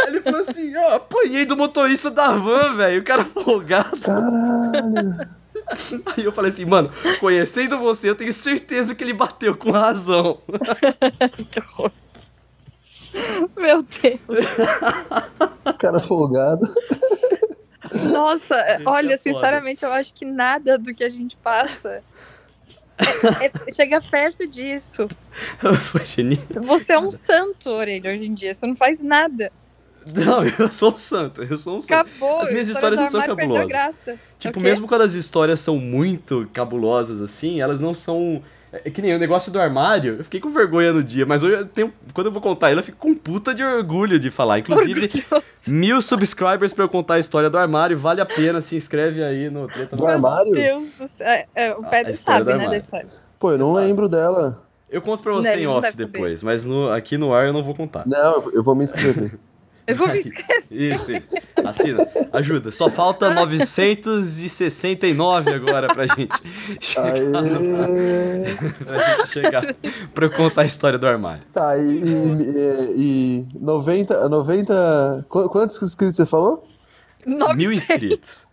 Ele falou assim: ó, apanhei do motorista da van, velho. O cara folgado. Caralho. Aí eu falei assim, mano, conhecendo você, eu tenho certeza que ele bateu com razão. que horror. Meu Deus. Cara folgado. Nossa, Gente, olha, é sinceramente, eu acho que nada do que a gente passa é, é, chega perto disso. Você é um santo, Orelha, hoje em dia. Você não faz nada. Não, eu sou um santo, eu sou um santo. Acabou, as minhas histórias não são cabulosas. Tipo, okay. mesmo quando as histórias são muito cabulosas assim, elas não são é que nem o negócio do armário, eu fiquei com vergonha no dia, mas hoje eu tenho, quando eu vou contar ele, eu fico com puta de orgulho de falar. Inclusive, Orgulhoso. mil subscribers pra eu contar a história do armário, vale a pena, se inscreve aí no Treta do Armário? Meu Deus do céu. É, é, o Pedro sabe, né, da história. Pô, eu não você lembro sabe. dela. Eu conto pra você não, em off depois, saber. mas no, aqui no ar eu não vou contar. Não, eu vou me inscrever. Eu vou me inscrever. Isso, isso. Assina. Ajuda. Só falta 969 agora pra gente chegar. No... pra gente chegar. Pra eu contar a história do armário. Tá, e, e, e 90, 90. Quantos inscritos você falou? 900. Mil inscritos.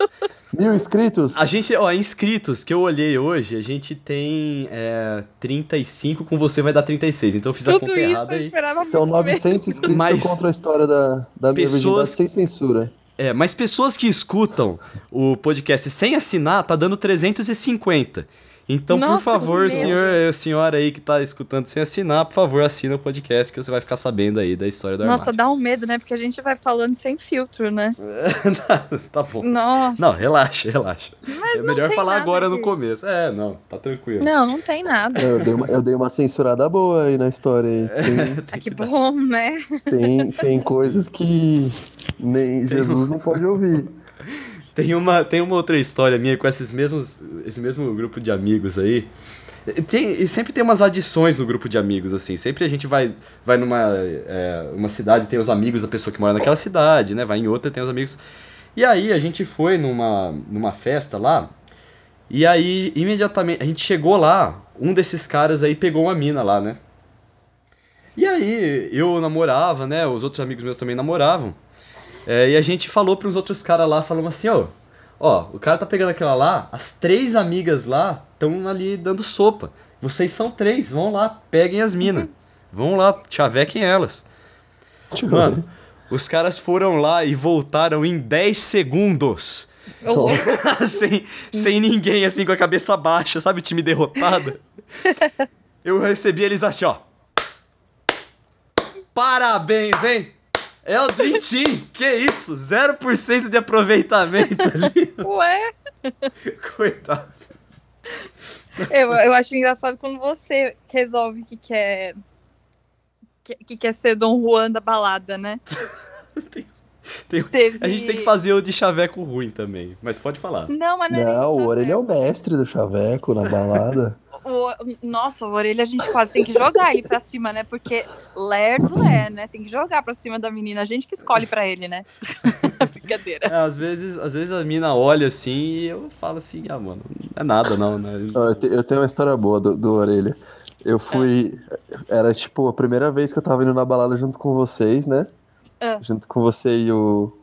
Mil inscritos? A gente, ó, inscritos que eu olhei hoje, a gente tem é, 35, com você vai dar 36. Então eu fiz Tudo a conta errada aí. Então 900 inscritos mas contra a história da, da pessoas... sem censura. É, mas pessoas que escutam o podcast sem assinar, tá dando 350. Então, Nossa, por favor, senhor, eh, senhora aí que tá escutando sem assinar, por favor, assina o podcast que você vai ficar sabendo aí da história do Nossa, armário. dá um medo, né? Porque a gente vai falando sem filtro, né? tá bom. Nossa. Não, relaxa, relaxa. Mas é melhor falar agora de... no começo. É, não, tá tranquilo. Não, não tem nada. Eu dei uma, eu dei uma censurada boa aí na história. Aí. Tem, ah, que bom, né? Tem, tem coisas que nem Jesus não pode ouvir. Tem uma, tem uma outra história minha com esses mesmos, esse mesmo grupo de amigos aí. Tem, e sempre tem umas adições no grupo de amigos, assim. Sempre a gente vai, vai numa é, uma cidade, tem os amigos da pessoa que mora naquela cidade, né? Vai em outra, tem os amigos. E aí a gente foi numa, numa festa lá. E aí, imediatamente, a gente chegou lá, um desses caras aí pegou uma mina lá, né? E aí, eu namorava, né? Os outros amigos meus também namoravam. É, e a gente falou para os outros caras lá, falamos assim, ó, ó, o cara tá pegando aquela lá, as três amigas lá estão ali dando sopa. Vocês são três, vão lá, peguem as minas. Vão lá, chavequem elas. Mano, os caras foram lá e voltaram em 10 segundos. sem, sem ninguém, assim, com a cabeça baixa, sabe? O time derrotado. Eu recebi eles assim, ó. Parabéns, hein? É o Dream Team. que isso? 0% de aproveitamento ali. Ué? Coitados. Eu, eu acho engraçado quando você resolve que quer que, que quer ser Dom Juan da balada, né? tem, tem, Teve... A gente tem que fazer o de chaveco ruim também, mas pode falar. Não, mas não, é não o Orelha é o mestre do chaveco na balada. O, nossa, o orelha a gente quase tem que jogar ele pra cima, né? Porque lerdo é, né? Tem que jogar pra cima da menina. A gente que escolhe pra ele, né? Brincadeira. É, às vezes, às vezes a mina olha assim e eu falo assim, ah, mano, não é nada não, né? Eu tenho uma história boa do, do orelha. Eu fui. É. Era tipo a primeira vez que eu tava indo na balada junto com vocês, né? É. Junto com você e o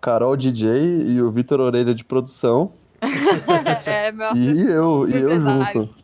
Carol DJ e o Vitor Orelha de produção. é, meu E eu, e eu junto.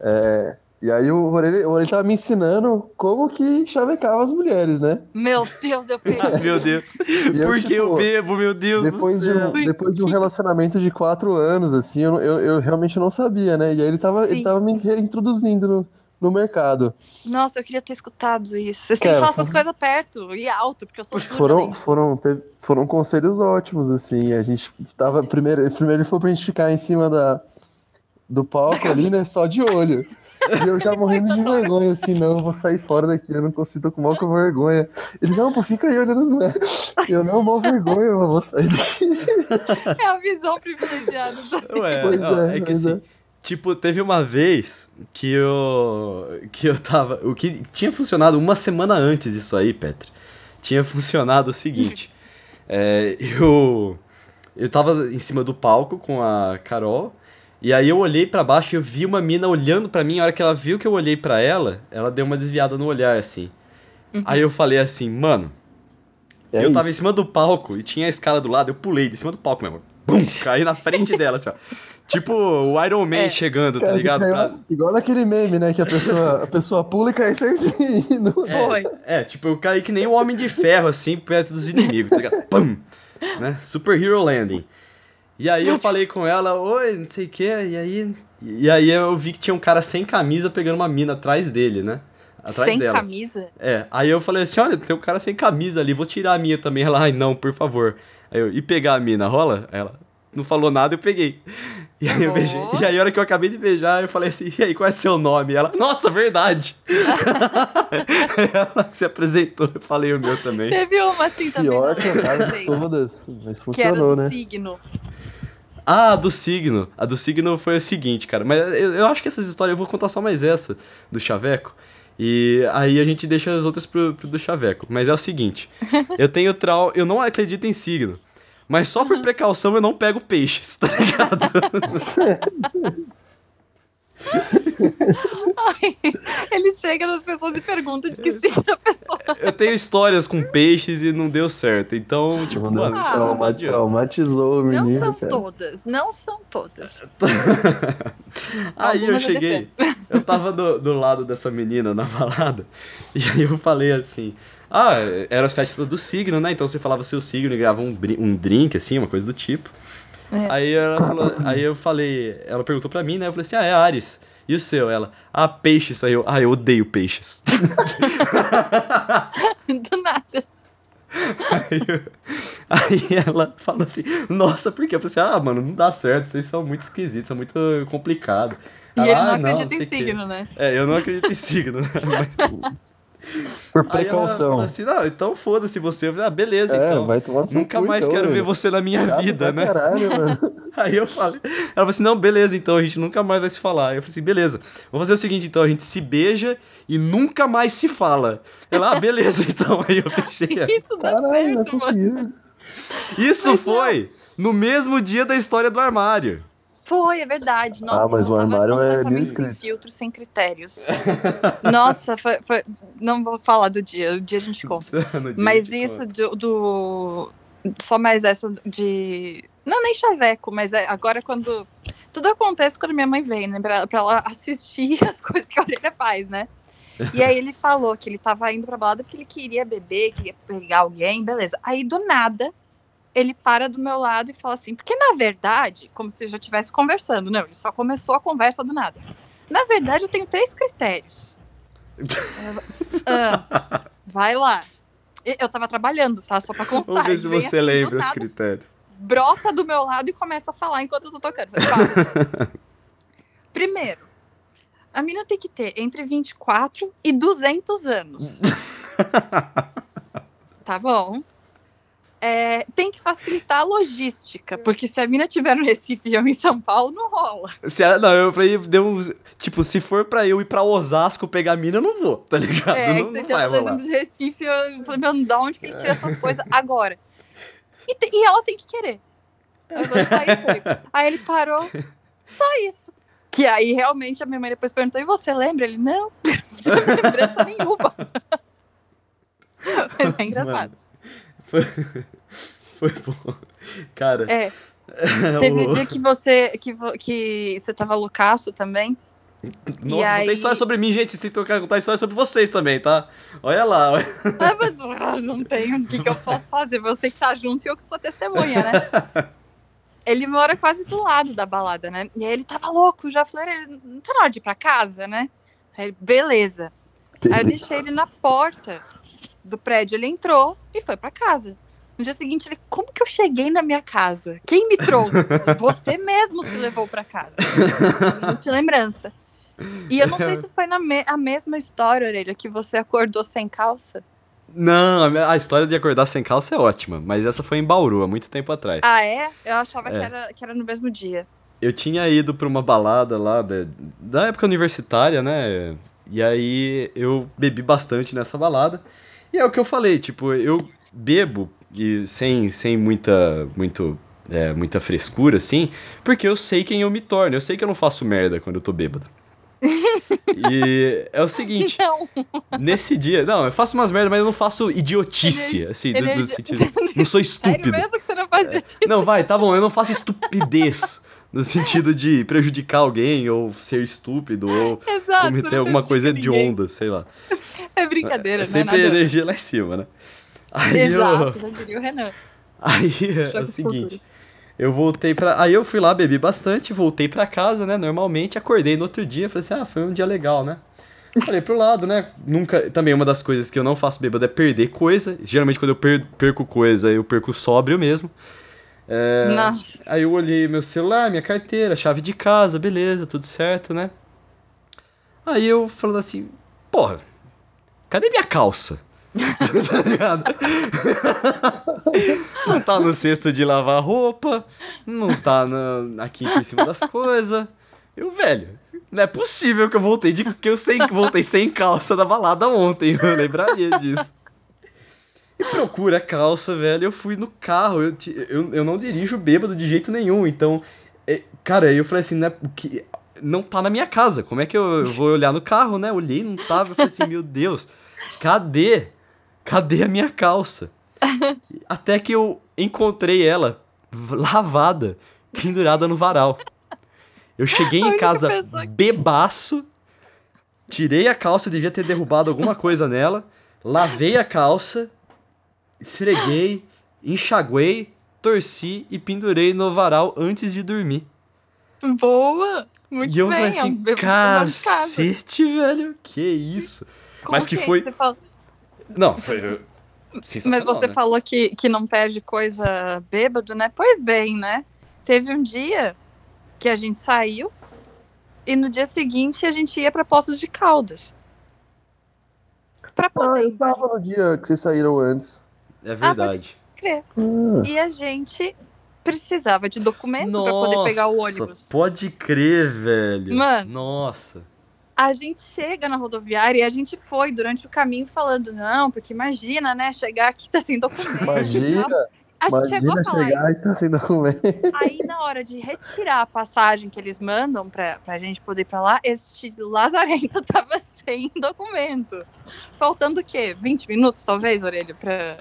É, e aí o Orelha, o Orelha tava me ensinando como que chavecava as mulheres, né? Meu Deus, eu perdi. meu Deus. Eu, Por que tipo, eu bebo, meu Deus depois do céu? De um, depois de um relacionamento de quatro anos, assim, eu, eu, eu realmente não sabia, né? E aí ele tava, ele tava me introduzindo no, no mercado. Nossa, eu queria ter escutado isso. Vocês têm que falar essas coisas perto e alto, porque eu sou foram, foram, teve, foram conselhos ótimos, assim. A gente tava. Primeiro, primeiro ele foi pra gente ficar em cima da do palco ali, né? Só de olho. E eu já morrendo de vergonha, assim, não, eu vou sair fora daqui, eu não consigo, tô com mal com vergonha. Ele, não, pô, fica aí olhando as mulheres. Eu, não, mal vergonha, eu vou sair daqui. É a visão privilegiada. Ué, pois ó, é, é que assim, é. tipo, teve uma vez que eu, que eu tava, o que tinha funcionado uma semana antes disso aí, Petra, tinha funcionado o seguinte, é, eu, eu tava em cima do palco com a Carol, e aí eu olhei para baixo e eu vi uma mina olhando para mim. A hora que ela viu que eu olhei para ela, ela deu uma desviada no olhar, assim. Uhum. Aí eu falei assim, mano. É eu isso. tava em cima do palco e tinha a escala do lado, eu pulei de cima do palco mesmo. Bum! Caí na frente dela, assim, ó. Tipo o Iron Man é. chegando, tá ligado? Pra... Igual naquele meme, né? Que a pessoa, a pessoa pula e cai certinho. É, é, tipo, eu caí que nem o Homem de Ferro, assim, perto dos inimigos, tá ligado? Pum! Né? Super Hero Landing. E aí eu falei com ela, oi, não sei o que, e aí. E aí eu vi que tinha um cara sem camisa pegando uma mina atrás dele, né? Atrás sem dela. camisa? É. Aí eu falei assim, olha, tem um cara sem camisa ali, vou tirar a minha também. Ela, ai não, por favor. Aí eu, e pegar a mina, rola? Ela não falou nada, eu peguei. E aí eu beijei. E aí a hora que eu acabei de beijar, eu falei assim, e aí, qual é seu nome? Ela, nossa, verdade! ela se apresentou, eu falei o meu também. Teve uma assim também. Pior que a todas, mas funcionou, que era do né? signo. Ah, a do signo. A do signo foi o seguinte, cara. Mas eu, eu acho que essas histórias, eu vou contar só mais essa do Chaveco. E aí a gente deixa as outras pro, pro do Chaveco. Mas é o seguinte: eu tenho trau. Eu não acredito em signo. Mas só por precaução eu não pego peixes, tá ligado? Ai, ele chega nas pessoas e pergunta de que signo a pessoa. Eu tenho histórias com peixes e não deu certo. Então, tipo, mano, ah, trauma, traumatizou o menino. Não são cara. todas, não são todas. aí eu cheguei, eu tava do, do lado dessa menina na balada, e aí eu falei assim. Ah, era as festas do signo, né? Então você falava seu signo e ganhava um, um drink, assim, uma coisa do tipo. É. Aí ela falou, aí eu falei, ela perguntou pra mim, né? Eu falei assim, ah, é Ares. E o seu? Ela, ah, peixe saiu. Ah, eu odeio peixes. Do nada. Aí, eu, aí, ela falou assim, nossa, por quê? Eu falei assim, ah, mano, não dá certo, vocês são muito esquisitos, são muito complicados. E ela, ele não ah, acredita não, em signo, que. né? É, eu não acredito em signo, né? Mas, por precaução. assim, não, então foda-se você. Eu falei, ah, beleza, é, então. Vai tomar Nunca mais então, quero ver você na minha vida, né? Caralho, mano. Aí eu falei, ela falou assim, não, beleza, então a gente nunca mais vai se falar. Eu falei assim, beleza, vamos fazer o seguinte, então, a gente se beija e nunca mais se fala. Ela, ah, beleza, então. Aí eu fechei. Isso dá Caralho, certo, mano. Isso Mas foi no mesmo dia da história do armário. Foi, é verdade. Nossa, ah, mas o armário é mil Sem filtro, sem critérios. Nossa, foi, foi, Não vou falar do dia, o dia a gente conta. mas isso do, do, Só mais essa de. Não, nem chaveco, mas é, agora quando. Tudo acontece quando minha mãe vem, né? Pra, pra ela assistir as coisas que a orelha faz, né? E aí ele falou que ele tava indo pra balada porque ele queria beber, queria pegar alguém, beleza. Aí do nada, ele para do meu lado e fala assim, porque na verdade, como se eu já estivesse conversando, não, ele só começou a conversa do nada. Na verdade, eu tenho três critérios. ah, vai lá. Eu tava trabalhando, tá? Só pra constar. Vamos ver se você assim, lembra os critérios. Brota do meu lado e começa a falar enquanto eu tô tocando. Primeiro, a mina tem que ter entre 24 e 200 anos. tá bom? É, tem que facilitar a logística, porque se a mina tiver no Recife e eu em São Paulo, não rola. Se ela, não, eu falei, deu uns, tipo, se for pra eu ir pra Osasco pegar a mina, eu não vou, tá ligado? É, não, você não tinha, por exemplo, de Recife, eu falei, meu, de onde que ele tira essas coisas agora? E, te, e, ela tem que querer. Eu vou só isso aí. aí ele parou, só isso. Que aí realmente a minha mãe depois perguntou, e você lembra? Ele, não, não tem lembrança nenhuma. Mas é engraçado. Mano. Foi, foi bom. Cara. É. Teve o... um dia que você, que, que você tava loucaço também. Nossa, aí... tem história sobre mim, gente. Vocês têm que contar história sobre vocês também, tá? Olha lá. Ah, mas ah, não tem o que, que eu posso fazer. Você que tá junto e eu que sou testemunha, né? ele mora quase do lado da balada, né? E aí ele tava louco, já falei, ele não tá na hora de ir pra casa, né? Aí, beleza. beleza. Aí eu deixei ele na porta do prédio, ele entrou e foi para casa. No dia seguinte, ele, como que eu cheguei na minha casa? Quem me trouxe? Você mesmo se levou para casa. Não te lembrança. E eu não sei se foi na me a mesma história, Orelha, que você acordou sem calça. Não, a história de acordar sem calça é ótima, mas essa foi em Bauru, há muito tempo atrás. Ah, é? Eu achava é. Que, era, que era no mesmo dia. Eu tinha ido pra uma balada lá da, da época universitária, né? E aí eu bebi bastante nessa balada. E é o que eu falei, tipo, eu bebo e sem, sem muita, muito, é, muita frescura, assim, porque eu sei quem eu me torno. Eu sei que eu não faço merda quando eu tô bêbado. e é o seguinte, não. nesse dia, não, eu faço umas merdas, mas eu não faço idiotice, ele, assim, ele do, do sentido, não sou estúpido. Sério mesmo que você não faz idiotice? Não, vai, tá bom, eu não faço estupidez no sentido de prejudicar alguém ou ser estúpido ou Exato, cometer alguma coisa de onda, sei lá. É brincadeira, é, sempre não é energia lá em cima, né? Aí Exato, eu... já diria o Renan. Aí é, o seguinte, eu voltei pra. Aí eu fui lá, bebi bastante, voltei pra casa, né? Normalmente, acordei no outro dia, falei assim, ah, foi um dia legal, né? Falei pro lado, né? Nunca. Também uma das coisas que eu não faço bêbado é perder coisa. Geralmente, quando eu per perco coisa, eu perco sóbrio mesmo. É... Nossa. Aí eu olhei meu celular, minha carteira, chave de casa, beleza, tudo certo, né? Aí eu falando assim, porra, cadê minha calça? tá ligado? não tá no cesto de lavar roupa, não tá na, aqui por cima das coisas. Eu, velho, não é possível que eu voltei de que eu sem, voltei sem calça da balada ontem. Eu lembraria disso. E procura a calça, velho. Eu fui no carro. Eu, eu, eu não dirijo bêbado de jeito nenhum. Então, é, cara, eu falei assim, né? Que, não tá na minha casa. Como é que eu, eu vou olhar no carro, né? Olhei, não tava. Eu falei assim, meu Deus, cadê? Cadê a minha calça? Até que eu encontrei ela lavada, pendurada no varal. Eu cheguei em casa bebaço, tirei a calça, devia ter derrubado alguma coisa nela, lavei a calça, esfreguei, enxaguei, torci e pendurei no varal antes de dormir. Boa! Muito e eu bem, falei assim, é um cacete, velho, que isso. Como Mas que assim? foi... Você fala... Não, foi... Mas você né? falou que, que não perde coisa bêbado, né? Pois bem, né? Teve um dia que a gente saiu e no dia seguinte a gente ia para Poços de Caldas. Pra poder ah, eu tava no dia que vocês saíram antes. É verdade. Ah, crer. Ah. E a gente precisava de documento para poder pegar o ônibus. Pode crer, velho. Mano. Nossa. A gente chega na rodoviária e a gente foi durante o caminho falando, não, porque imagina, né, chegar aqui tá sem documento. Imagina, A gente chegou imagina a falar chegar e estar sem documento. Aí, na hora de retirar a passagem que eles mandam pra, pra gente poder ir pra lá, este lazarento tava sem documento. Faltando o quê? 20 minutos, talvez, Orelha, pra.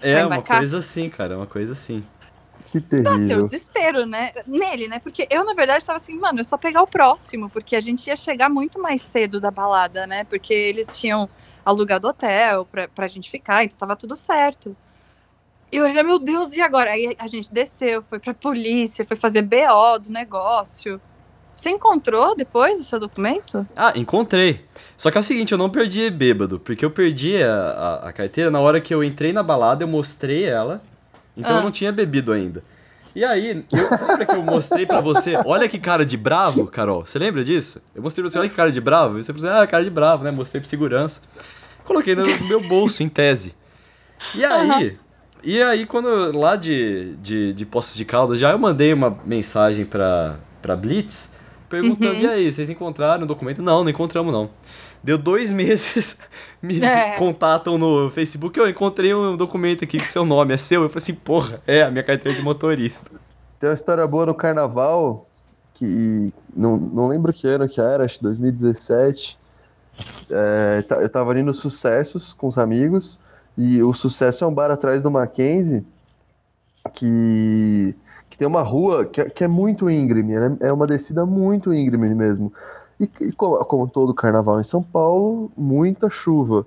É, uma coisa assim, cara, uma coisa assim. Que Bateu terrível. desespero, né? Nele, né? Porque eu, na verdade, tava assim, mano, é só pegar o próximo, porque a gente ia chegar muito mais cedo da balada, né? Porque eles tinham alugado hotel pra, pra gente ficar, então tava tudo certo. E eu olhei, meu Deus, e agora? Aí a gente desceu, foi pra polícia, foi fazer BO do negócio. Você encontrou depois o seu documento? Ah, encontrei. Só que é o seguinte, eu não perdi bêbado, porque eu perdi a, a, a carteira na hora que eu entrei na balada, eu mostrei ela, então Ah. eu não tinha bebido ainda. E aí, eu, lembra que eu mostrei pra você, olha que cara de bravo, Carol, você lembra disso? Eu mostrei pra você, olha que cara de bravo, e você falou assim, ah, cara de bravo, né, mostrei pro segurança. Coloquei no meu bolso, em tese. E aí, e aí quando lá de, de, de Poços de Caldas, já eu mandei uma mensagem pra, pra Blitz, perguntando, Uhum. e aí, vocês encontraram o documento? Não, não encontramos não. Deu dois meses, me É. contatam no Facebook, eu encontrei um documento aqui que seu nome é seu. Eu falei assim, porra, é a minha carteira de motorista. Tem uma história boa no carnaval, que não, não lembro que ano que era, acho que 2017. É, ta- eu tava ali no Sucessos com os amigos, e o Sucesso é um bar atrás do Mackenzie, que, que tem uma rua que, é- que é muito íngreme, né? é uma descida muito íngreme mesmo. E, e como, como todo carnaval em São Paulo, muita chuva.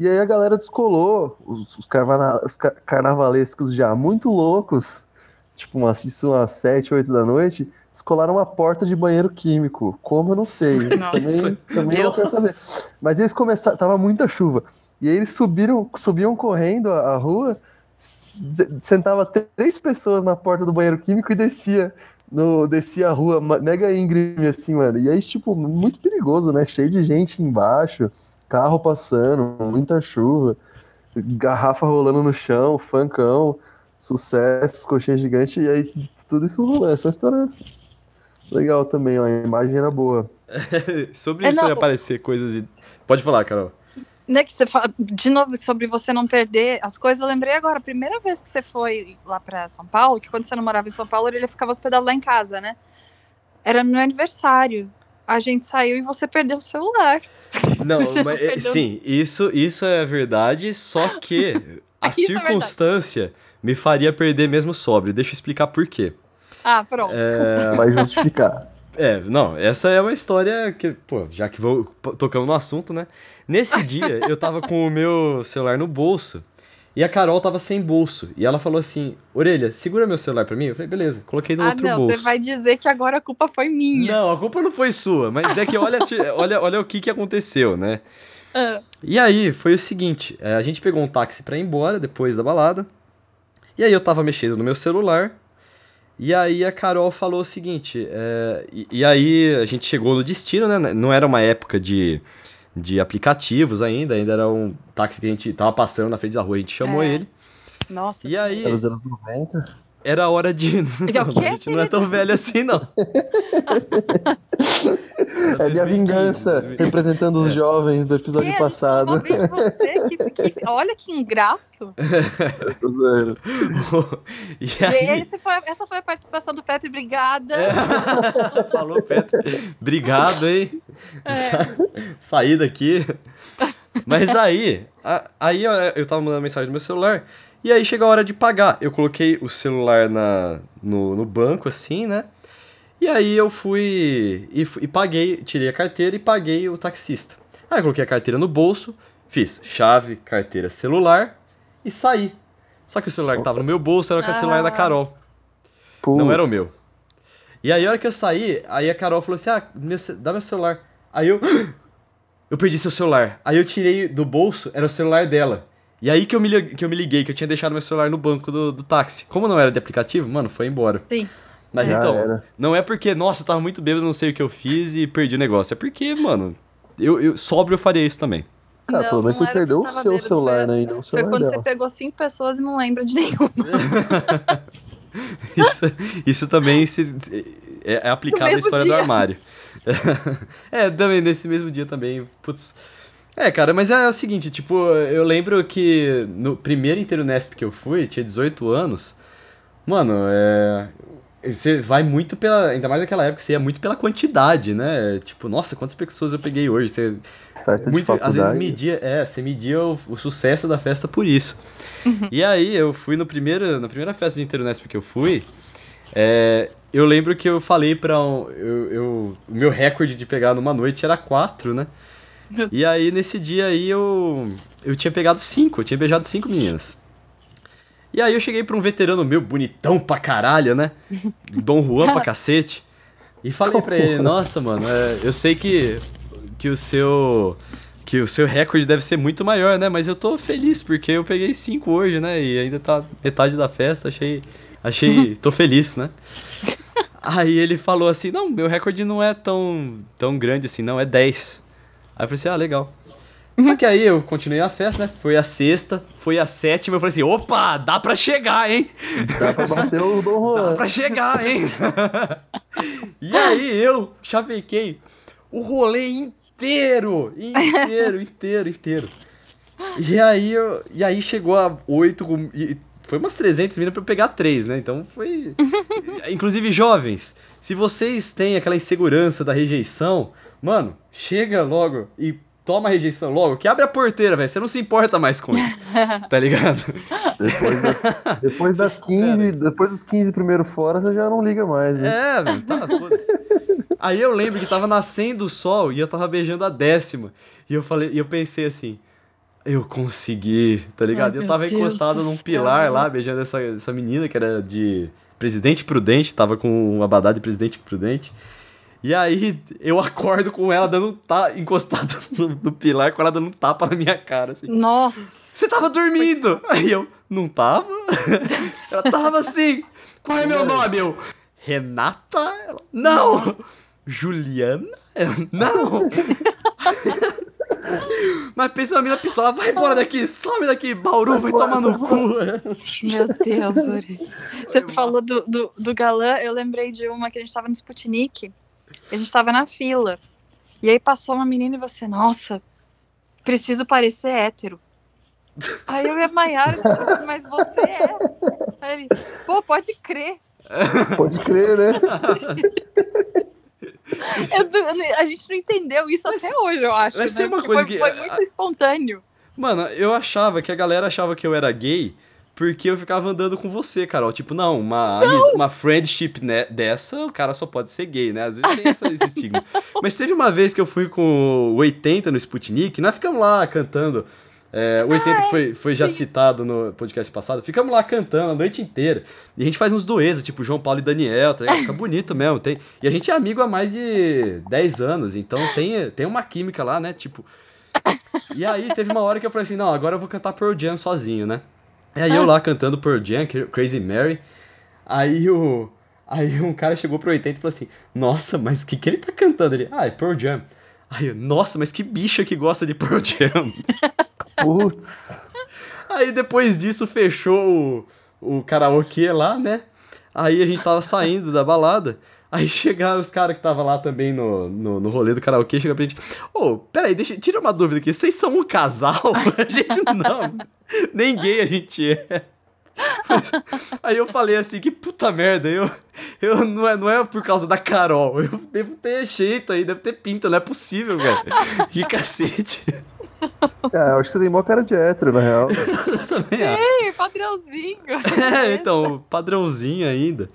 E aí a galera descolou, os, os, carvana- os ca- carnavalescos já muito loucos, tipo umas, isso umas 7, 8 da noite, descolaram uma porta de banheiro químico. Como eu não sei. Nossa. Também, também não quero saber. Mas eles começaram, tava muita chuva. E aí eles subiram, subiam correndo a, a rua, sentava três pessoas na porta do banheiro químico e descia. No, descia a rua mega íngreme, assim, mano. E aí, tipo, muito perigoso, né? Cheio de gente embaixo, carro passando, muita chuva, garrafa rolando no chão, funkão, sucesso, coxinha gigante, e aí tudo isso rolando. Essa é uma história legal também, ó. A imagem era boa. Sobre É, isso não, ia aparecer coisas e... Pode falar, Carol. Né, que você fala, de novo, sobre você não perder as coisas, eu lembrei agora, a primeira vez que você foi lá pra São Paulo, que quando você não morava em São Paulo, ele ficava hospedado lá em casa, né? Era no meu aniversário. A gente saiu e você perdeu o celular. Não, não mas, é, perdeu. sim, isso, isso é verdade, só que a é circunstância me faria perder mesmo sóbrio. Deixa eu explicar por quê. Ah, pronto. Vai justificar. É, não, essa é uma história que, pô, já que vou tocando no assunto, né? Nesse dia, eu tava com o meu celular no bolso e a Carol tava sem bolso. E ela falou assim: Orelha, segura meu celular pra mim. Eu falei, beleza, coloquei no ah, outro não, bolso. você vai dizer que agora a culpa foi minha. Não, a culpa não foi sua, mas é que olha, olha, olha o que, que aconteceu, né? Ah, E aí, foi o seguinte: é, a gente pegou um táxi pra ir embora depois da balada. E aí eu tava mexendo no meu celular. E aí a Carol falou o seguinte: é, e, e aí a gente chegou no destino, né? Não era uma época de, de aplicativos ainda, ainda era um táxi que a gente tava passando na frente da rua, a gente chamou É. ele. nossa. E aí. Era os anos 90. Era hora de. Não, a gente não é tão velho assim, não. é minha vingança, representando os é. jovens do episódio que? passado. Você, que, que, olha que ingrato. e aí... Esse foi, essa foi a participação do Petri, obrigada. É. Falou, Petri. Obrigado, hein? É. Saí daqui. Mas aí, aí eu tava mandando mensagem no meu celular. E aí chega a hora de pagar. Eu coloquei o celular na, no, no banco, assim, né? E aí eu fui e, e paguei, tirei a carteira e paguei o taxista. Aí eu coloquei a carteira no bolso, fiz chave, carteira, celular e saí. Só que o celular que tava no meu bolso era o ah. celular da Carol. Puts. Não era o meu. E aí a hora que eu saí, aí a Carol falou assim: ah, meu, dá meu celular. Aí eu. Eu perdi seu celular. Aí eu tirei do bolso, era o celular dela. E aí que eu me, que eu me liguei, que eu tinha deixado meu celular no banco do, do táxi. Como não era de aplicativo, mano, foi embora. Sim. Mas Já então, era. não é porque, nossa, eu tava muito bêbado, não sei o que eu fiz e perdi o negócio. É porque, mano, eu, eu sóbrio eu faria isso também. Cara, não, pelo menos você perdeu o seu bêbado, celular, foi, né? E não o foi quando dela. você pegou cinco pessoas e não lembra de nenhuma. isso, isso também se, é, é aplicado na história dia. do armário. é, também nesse mesmo dia também, putz, é, cara, mas é o seguinte, tipo, eu lembro que no primeiro inteiro Nesp que eu fui, tinha 18 anos, mano, é. Você vai muito pela. Ainda mais naquela época, você ia muito pela quantidade, né? Tipo, nossa, quantas pessoas eu peguei hoje? Você. Festa muito, de faculdade. Às vezes media. É, você media o, o sucesso da festa por isso. Uhum. E aí, eu fui no primeiro, na primeira festa de inteiro Nesp que eu fui. É, eu lembro que eu falei pra um. Eu, eu, o meu recorde de pegar numa noite era quatro, né? E aí, nesse dia aí, eu, eu tinha pegado cinco, eu tinha beijado cinco meninas. E aí eu cheguei pra um veterano meu, bonitão pra caralho, né? Dom Juan pra cacete. E falei pra ele, nossa, mano, é, eu sei que, que o seu. Que o seu recorde deve ser muito maior, né? Mas eu tô feliz, porque eu peguei cinco hoje, né? E ainda tá metade da festa, achei. Achei. tô feliz, né? Aí ele falou assim, não, meu recorde não é tão, tão grande assim, não, é 10. Aí eu falei assim, ah, legal. Só que aí eu continuei a festa, né? Foi a sexta, foi a sétima, eu falei assim, opa, dá pra chegar, hein? Dá pra bater o Dom Juan. Dá pra chegar, hein? e aí eu chavequei o rolê inteiro, inteiro, inteiro, inteiro. E aí, eu, e aí chegou a oito, foi umas 300 minas pra eu pegar três, né? Então foi... Inclusive, jovens, se vocês têm aquela insegurança da rejeição Mano, chega logo e toma a rejeição logo, que abre a porteira, velho. Você não se importa mais com isso. tá ligado? Depois, da, depois das 15, depois dos 15 primeiros fora, você já não liga mais, né? É, velho, tá. Aí eu lembro que tava nascendo o sol e eu tava beijando a décima. E eu falei, e eu pensei assim, eu consegui, tá ligado? Ai, eu tava Deus encostado num pilar lá, beijando essa, essa menina que era de Presidente Prudente, tava com um abadá de Presidente Prudente. E aí eu acordo com ela dando tá encostado no, no, pilar, com ela dando um tapa na minha cara, assim. Nossa! Você tava dormindo! Aí eu, não tava? ela tava assim. Qual é meu nome? Eu, Renata? Ela, não! Nossa. Juliana? Ela, não! Mas pensa uma mina pistola, vai embora daqui, some daqui, Bauru, vai tomar no cu. Meu Deus, Uri. Você falou do, do, do galã, eu lembrei de uma que a gente tava no Sputnik. A gente tava na fila. E aí passou uma menina e você, nossa, preciso parecer hétero. Aí eu e a Maiara, mas você é. Aí ele, pô, pode crer. Pode crer, né? Eu, a gente não entendeu isso mas, até hoje, eu acho. Mas né? tem uma coisa foi, que. Foi muito espontâneo. Mano, eu achava que a galera achava que eu era gay porque eu ficava andando com você, Carol. Tipo, não, uma, não. uma friendship né, dessa, o cara só pode ser gay, né? Às vezes tem essa, esse estigma. Mas teve uma vez que eu fui com o 80 no Sputnik, nós ficamos lá cantando. É, o 80 Ai, que foi, foi já citado no podcast passado, ficamos lá cantando a noite inteira. E a gente faz uns duetos, tipo João Paulo e Daniel, tá Fica bonito mesmo. Tem... E a gente é amigo há mais de 10 anos, então tem, tem uma química lá, né? Tipo. E aí teve uma hora que eu falei assim: não, agora eu vou cantar Pearl Jam sozinho, né? E aí eu lá cantando Pearl Jam, Crazy Mary. Aí o. Aí um cara chegou pro 80 e falou assim: Nossa, mas o que, que ele tá cantando? Ele, ah, é Pearl Jam. Aí eu, nossa, mas que bicha que gosta de Pearl Jam. Putz. Aí depois disso fechou o, o karaokê lá, né? Aí a gente tava saindo da balada. Aí chegaram os caras que estavam lá também no, no, no rolê do karaokê, chega pra gente, ô, oh, peraí, deixa, tira uma dúvida aqui, vocês são um casal? a gente não, nem gay a gente é. Mas, aí eu falei assim, que puta merda, eu, eu não, é, não é por causa da Carol, eu devo ter jeito aí, deve ter pinta, não é possível, velho. Que cacete. É, eu acho que você tem mó cara de hétero, na real. eu também Ei, padrãozinho. É, então, padrãozinho ainda.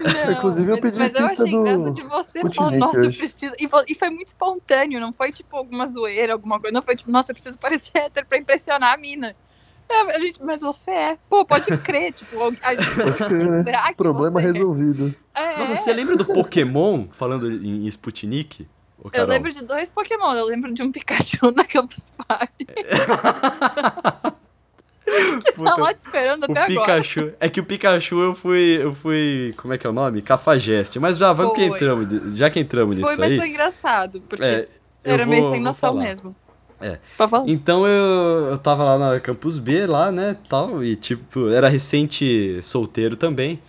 Não, Inclusive eu pedi mas, mas eu achei do... graça de você falando, nossa, eu preciso. E, e, foi muito espontâneo, não foi tipo alguma zoeira, alguma coisa. Não foi tipo, nossa, eu preciso parecer hétero pra impressionar a mina. É, a gente, mas você é. Pô, pode crer, tipo, a gente pode crer, né? Problema é. resolvido. É. Nossa, você lembra do Pokémon, falando em Sputnik? Eu lembro de dois Pokémon, eu lembro de um Pikachu na Campus Party. que tá Puta, tá lá te esperando até Pikachu. agora. É que o Pikachu eu fui, eu fui, como é que é o nome? Cafajeste. Mas já vamos foi. que entramos, já que entramos foi, nisso mas aí. foi engraçado, porque é, era vou, meio sem noção mesmo. É. Então eu, eu tava lá na Campus B, lá, né, tal, e tipo, era recente solteiro também.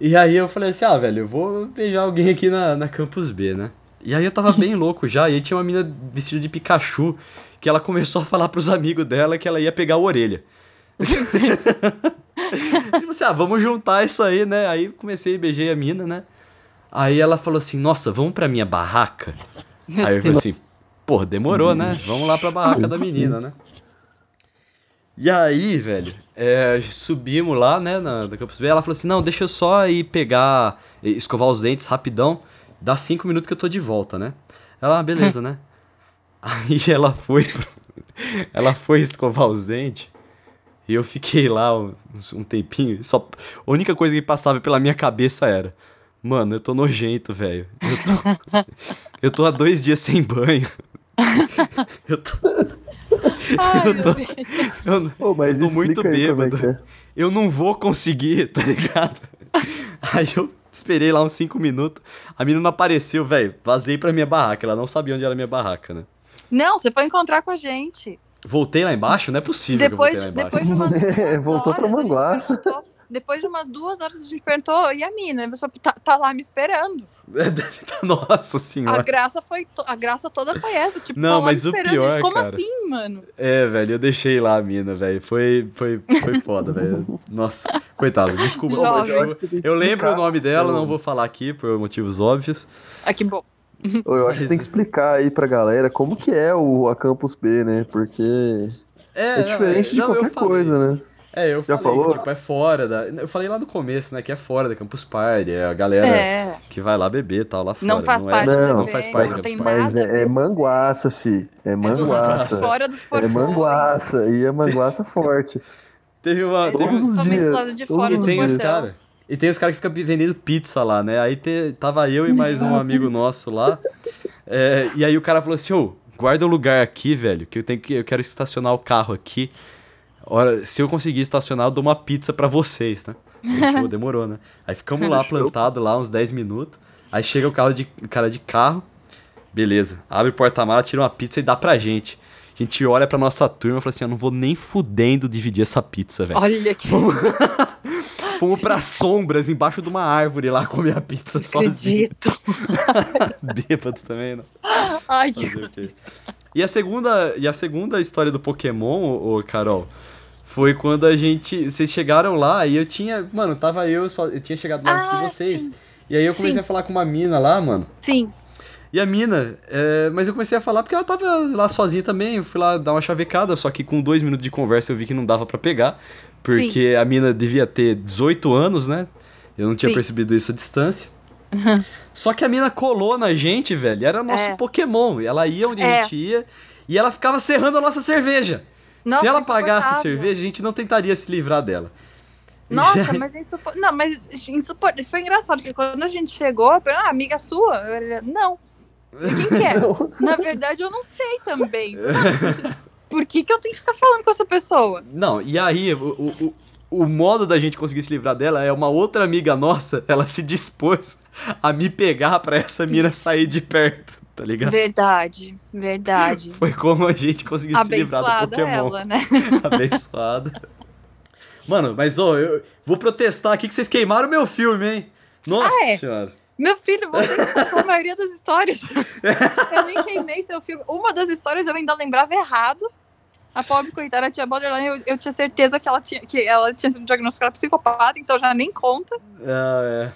E aí eu falei assim, ah, velho, eu vou beijar alguém aqui na, na Campus B, né? E aí eu tava bem louco já, e aí tinha uma mina vestida de Pikachu, que ela começou a falar pros amigos dela que ela ia pegar a orelha. E você, ah, vamos juntar isso aí, né? Aí comecei, beijei a mina, né? Aí ela falou assim, nossa, vamos pra minha barraca? Aí eu falei assim, pô, demorou, né? Vamos lá pra barraca da menina, né? E aí, velho, é, subimos lá, né, na, na Campus B, ela falou assim, não, deixa eu só ir pegar, escovar os dentes rapidão, dá cinco minutos que eu tô de volta, né? Ela, ah, beleza, né? Aí ela foi, ela foi escovar os dentes, e eu fiquei lá um, um tempinho, só, a única coisa que passava pela minha cabeça era, mano, eu tô nojento, velho, eu tô, eu tô há dois dias sem banho, eu tô... Ai, eu tô, eu, oh, mas tô muito é bêbado. É Eu não vou conseguir, tá ligado? Aí eu esperei lá uns 5 minutos. A menina não apareceu, velho. Vazei pra minha barraca. Ela não sabia onde era a minha barraca, né? Não, você foi encontrar com a gente. Voltei lá embaixo? Não é possível depois, que eu voltei lá embaixo. Depois de umas Voltou pra Manguaça. Depois de umas duas horas a gente perguntou, e a mina? A pessoa tá, tá lá me esperando. Nossa senhora. A graça, foi a graça toda foi essa. Tipo, não, tá mas o pior, gente, Como cara, assim, mano? É, velho, eu deixei lá a mina, velho. Foi, foi, foi foda, velho. Nossa, coitado. Desculpa. Eu, eu lembro o nome dela, não vou falar aqui por motivos óbvios. Ah, que bom. Eu acho que tem que explicar aí pra galera como que é o a Campus B, né? Porque é, é diferente não, de qualquer coisa, né? É, eu Já falei falou? que, tipo, é fora da... Eu falei lá no começo, né, que é fora da Campus Party, é a galera é. que vai lá beber e tal, lá fora. Não faz não parte é, não, não faz parte da Campus Party. Mas é, é manguaça, fi. É manguaça. Fora dos É manguaça, e é manguaça forte. Teve uma... É, todos os dias. De fora e tem os caras... E tem os caras que ficam vendendo pizza lá, né? Aí te, tava eu e mais um amigo nosso lá. É, e aí o cara falou assim, ô, guarda o lugar aqui, velho, que eu tenho que eu quero estacionar o carro aqui. Ora, se eu conseguir estacionar, eu dou uma pizza para vocês, né? Gente, demorou, né? Aí ficamos lá plantado lá uns 10 minutos. Aí chega o carro de cara de carro. Beleza. Abre o porta-mala, tira uma pizza e dá pra gente. A gente olha pra nossa turma e fala assim: eu não vou nem fudendo dividir essa pizza, velho. Olha que. Fomos... Fomos pra sombras, embaixo de uma árvore lá comer a pizza sozinho. Bêbado também, não. Ai, que e a segunda E a segunda história do Pokémon, ô, Carol, foi quando a gente. Vocês chegaram lá e eu tinha. Mano, tava eu só. Eu tinha chegado lá ah, antes de ah, vocês. Sim. E aí eu comecei sim. a falar com uma mina lá, mano. Sim. E a mina, é, mas eu comecei a falar porque ela tava lá sozinha também. Eu fui lá dar uma chavecada, só que com dois minutos de conversa eu vi que não dava para pegar. Porque sim. a mina devia ter 18 anos, né? Eu não tinha sim. percebido isso à distância. Uhum. Só que a mina colou na gente, velho. Era nosso é. Pokémon. Ela ia onde é. a gente ia e ela ficava serrando a nossa cerveja. Nossa, Se ela pagasse a cerveja, a gente não tentaria se livrar dela. Nossa, mas insupor... Não, mas insupor... foi engraçado, porque quando a gente chegou, eu falei, ah, amiga sua? Eu não. E quem que é? Na verdade, eu não sei também. Por que, que eu tenho que ficar falando com essa pessoa? Não, e aí, o, o, o modo da gente conseguir se livrar dela é uma outra amiga nossa, ela se dispôs a me pegar pra essa mina sair de perto tá ligado? Verdade, verdade. Foi como a gente conseguiu se livrar do Pokémon. ela, né? Abençoada. Mano, mas ó, eu vou protestar aqui que vocês queimaram meu filme, hein? Nossa ah, é? senhora. Meu filho, você contou a maioria das histórias. eu nem queimei seu filme. Uma das histórias eu ainda lembrava errado. A pobre coitada, a tia Borderline, eu, eu tinha certeza que ela tinha, que ela tinha sido diagnosticada psicopata, então já nem conta. Ah, é.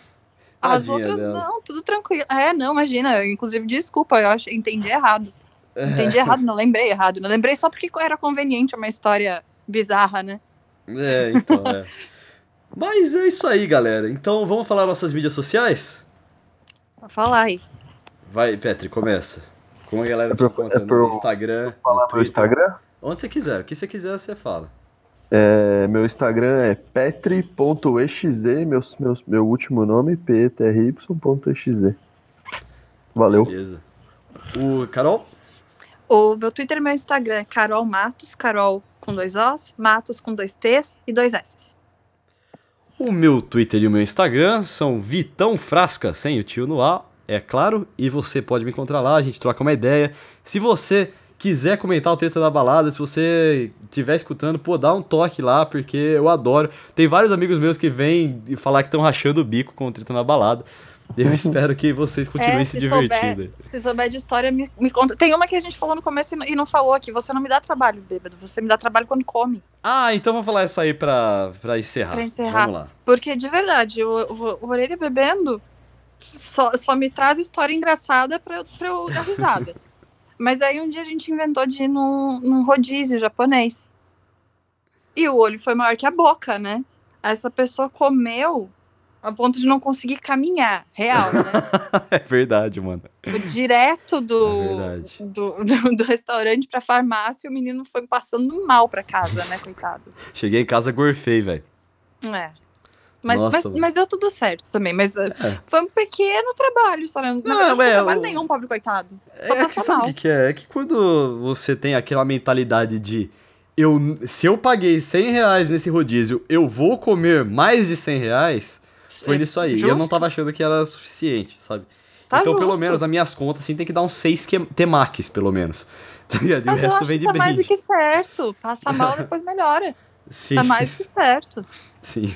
As outras, dela. não, tudo tranquilo. É, não, imagina. Inclusive, desculpa, eu acho, entendi errado. Entendi errado, não lembrei errado. Não lembrei só porque era conveniente uma história bizarra, né? É, então, é. Mas é isso aí, galera. Então, vamos falar nossas mídias sociais? Vou falar aí. Vai, Petri, começa. Como a galera é te encontra é no Instagram, falar no Instagram? Onde você quiser. O que você quiser, você fala. É, meu Instagram é petri.exe, meu, meu, meu último nome, ptry.exe. Valeu. Beleza. O Carol? O meu Twitter e meu Instagram é Carol Matos, Carol com dois Os, Matos com dois T's e dois S's. O meu Twitter e o meu Instagram são Vitão Frasca, sem o tio no A, é claro, e você pode me encontrar lá, a gente troca uma ideia. Se você quiser comentar o Treta da Balada, se você estiver escutando, pô, dá um toque lá, porque eu adoro. Tem vários amigos meus que vêm falar que estão rachando o bico com o Treta na Balada. Eu espero que vocês continuem é, se, se, divertindo. Souber, se souber de história, me, me, conta. Tem uma que a gente falou no começo e não falou aqui. Você não me dá trabalho, bêbado. Você me dá trabalho quando come. Ah, então vamos falar essa aí pra, pra encerrar. Pra encerrar. Vamos lá. Porque, de verdade, o, o, o Orelha bebendo só, só me traz história engraçada pra eu, pra eu dar risada. Mas aí um dia a gente inventou de ir num, num rodízio japonês. E o olho foi maior que a boca, né? Essa pessoa comeu a ponto de não conseguir caminhar, real, né? é verdade, mano. Direto do, é do, do, do, restaurante pra farmácia, o menino foi passando mal pra casa, né, coitado. Cheguei em casa, gorfei, velho. É. Mas, mas, mas, deu tudo certo também. Mas é. foi um pequeno trabalho só. Não, não não é, trabalho o... nenhum, pobre coitado. Só é que, sabe o que, é? É que quando você tem aquela mentalidade de eu, se eu paguei 100 reais nesse rodízio, eu vou comer mais de 100 reais, foi isso aí. Justo. E eu não tava achando que era suficiente, sabe? Tá então, justo. pelo menos, nas minhas contas, assim, tem que dar uns 6 temaques, pelo menos. Tá ligado? E o resto vem de tá brinde. mais do que certo. Passa mal, depois melhora. Sim. Tá mais do que certo. Sim.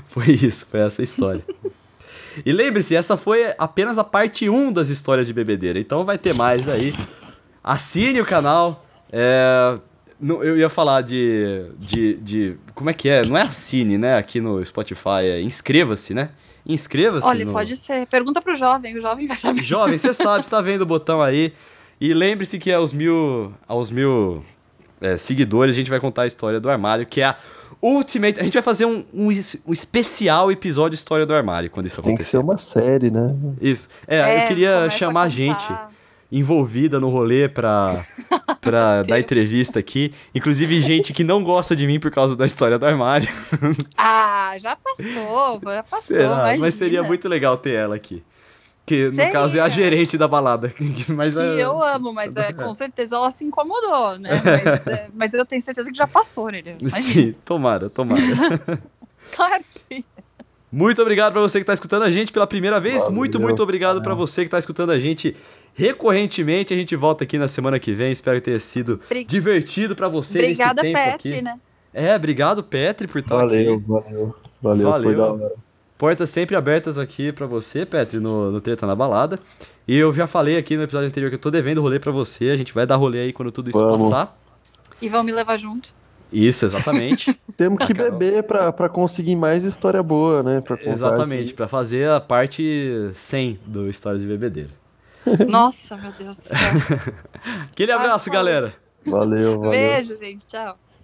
Foi isso, foi essa história. e lembre-se, essa foi apenas a parte 1 das histórias de bebedeira. Então vai ter mais aí. Assine o canal. É, eu ia falar de, de, de. Como é que é? Não é assine, né? Aqui no Spotify. É inscreva-se, né? Inscreva-se. Olha, no... pode ser. Pergunta pro jovem, o jovem vai saber. Jovem, você sabe, você tá vendo o botão aí. E lembre-se que aos mil, aos mil é, seguidores a gente vai contar a história do armário, que é a Ultimate. A gente vai fazer um, um, um especial episódio História do Armário quando isso acontecer. Tem que ser uma série, né? Isso. É, é eu queria chamar a, a gente envolvida no rolê pra, pra dar entrevista aqui. Inclusive, gente que não gosta de mim por causa da história do armário. Ah, já passou, já passou. Será? Imagina. Mas seria muito legal ter ela aqui. Que no caso é a gerente da balada. mas, que é... eu amo, mas é, com certeza ela se incomodou, né? Mas, é, mas eu tenho certeza que já passou, né? Sim, tomara, tomara. claro que sim. Muito obrigado para você que está escutando a gente pela primeira vez. Valeu, muito, muito obrigado para você que está escutando a gente recorrentemente. A gente volta aqui na semana que vem. Espero que tenha sido Bri... divertido para você Obrigada, nesse tempo Petri, aqui. né? É, obrigado, Petri, por estar valeu, aqui. Valeu, valeu, valeu. Foi da hora. Portas sempre abertas aqui para você, Petri, no, no Treta na Balada. E eu já falei aqui no episódio anterior que eu tô devendo rolê para você. A gente vai dar rolê aí quando tudo isso Vamos. passar. E vão me levar junto. Isso, exatamente. Temos que beber para conseguir mais história boa, né? Pra exatamente, para fazer a parte 100 do Histórias de Bebedeira. Nossa, meu Deus do céu. Aquele abraço, galera. Valeu, valeu. Beijo, gente. Tchau.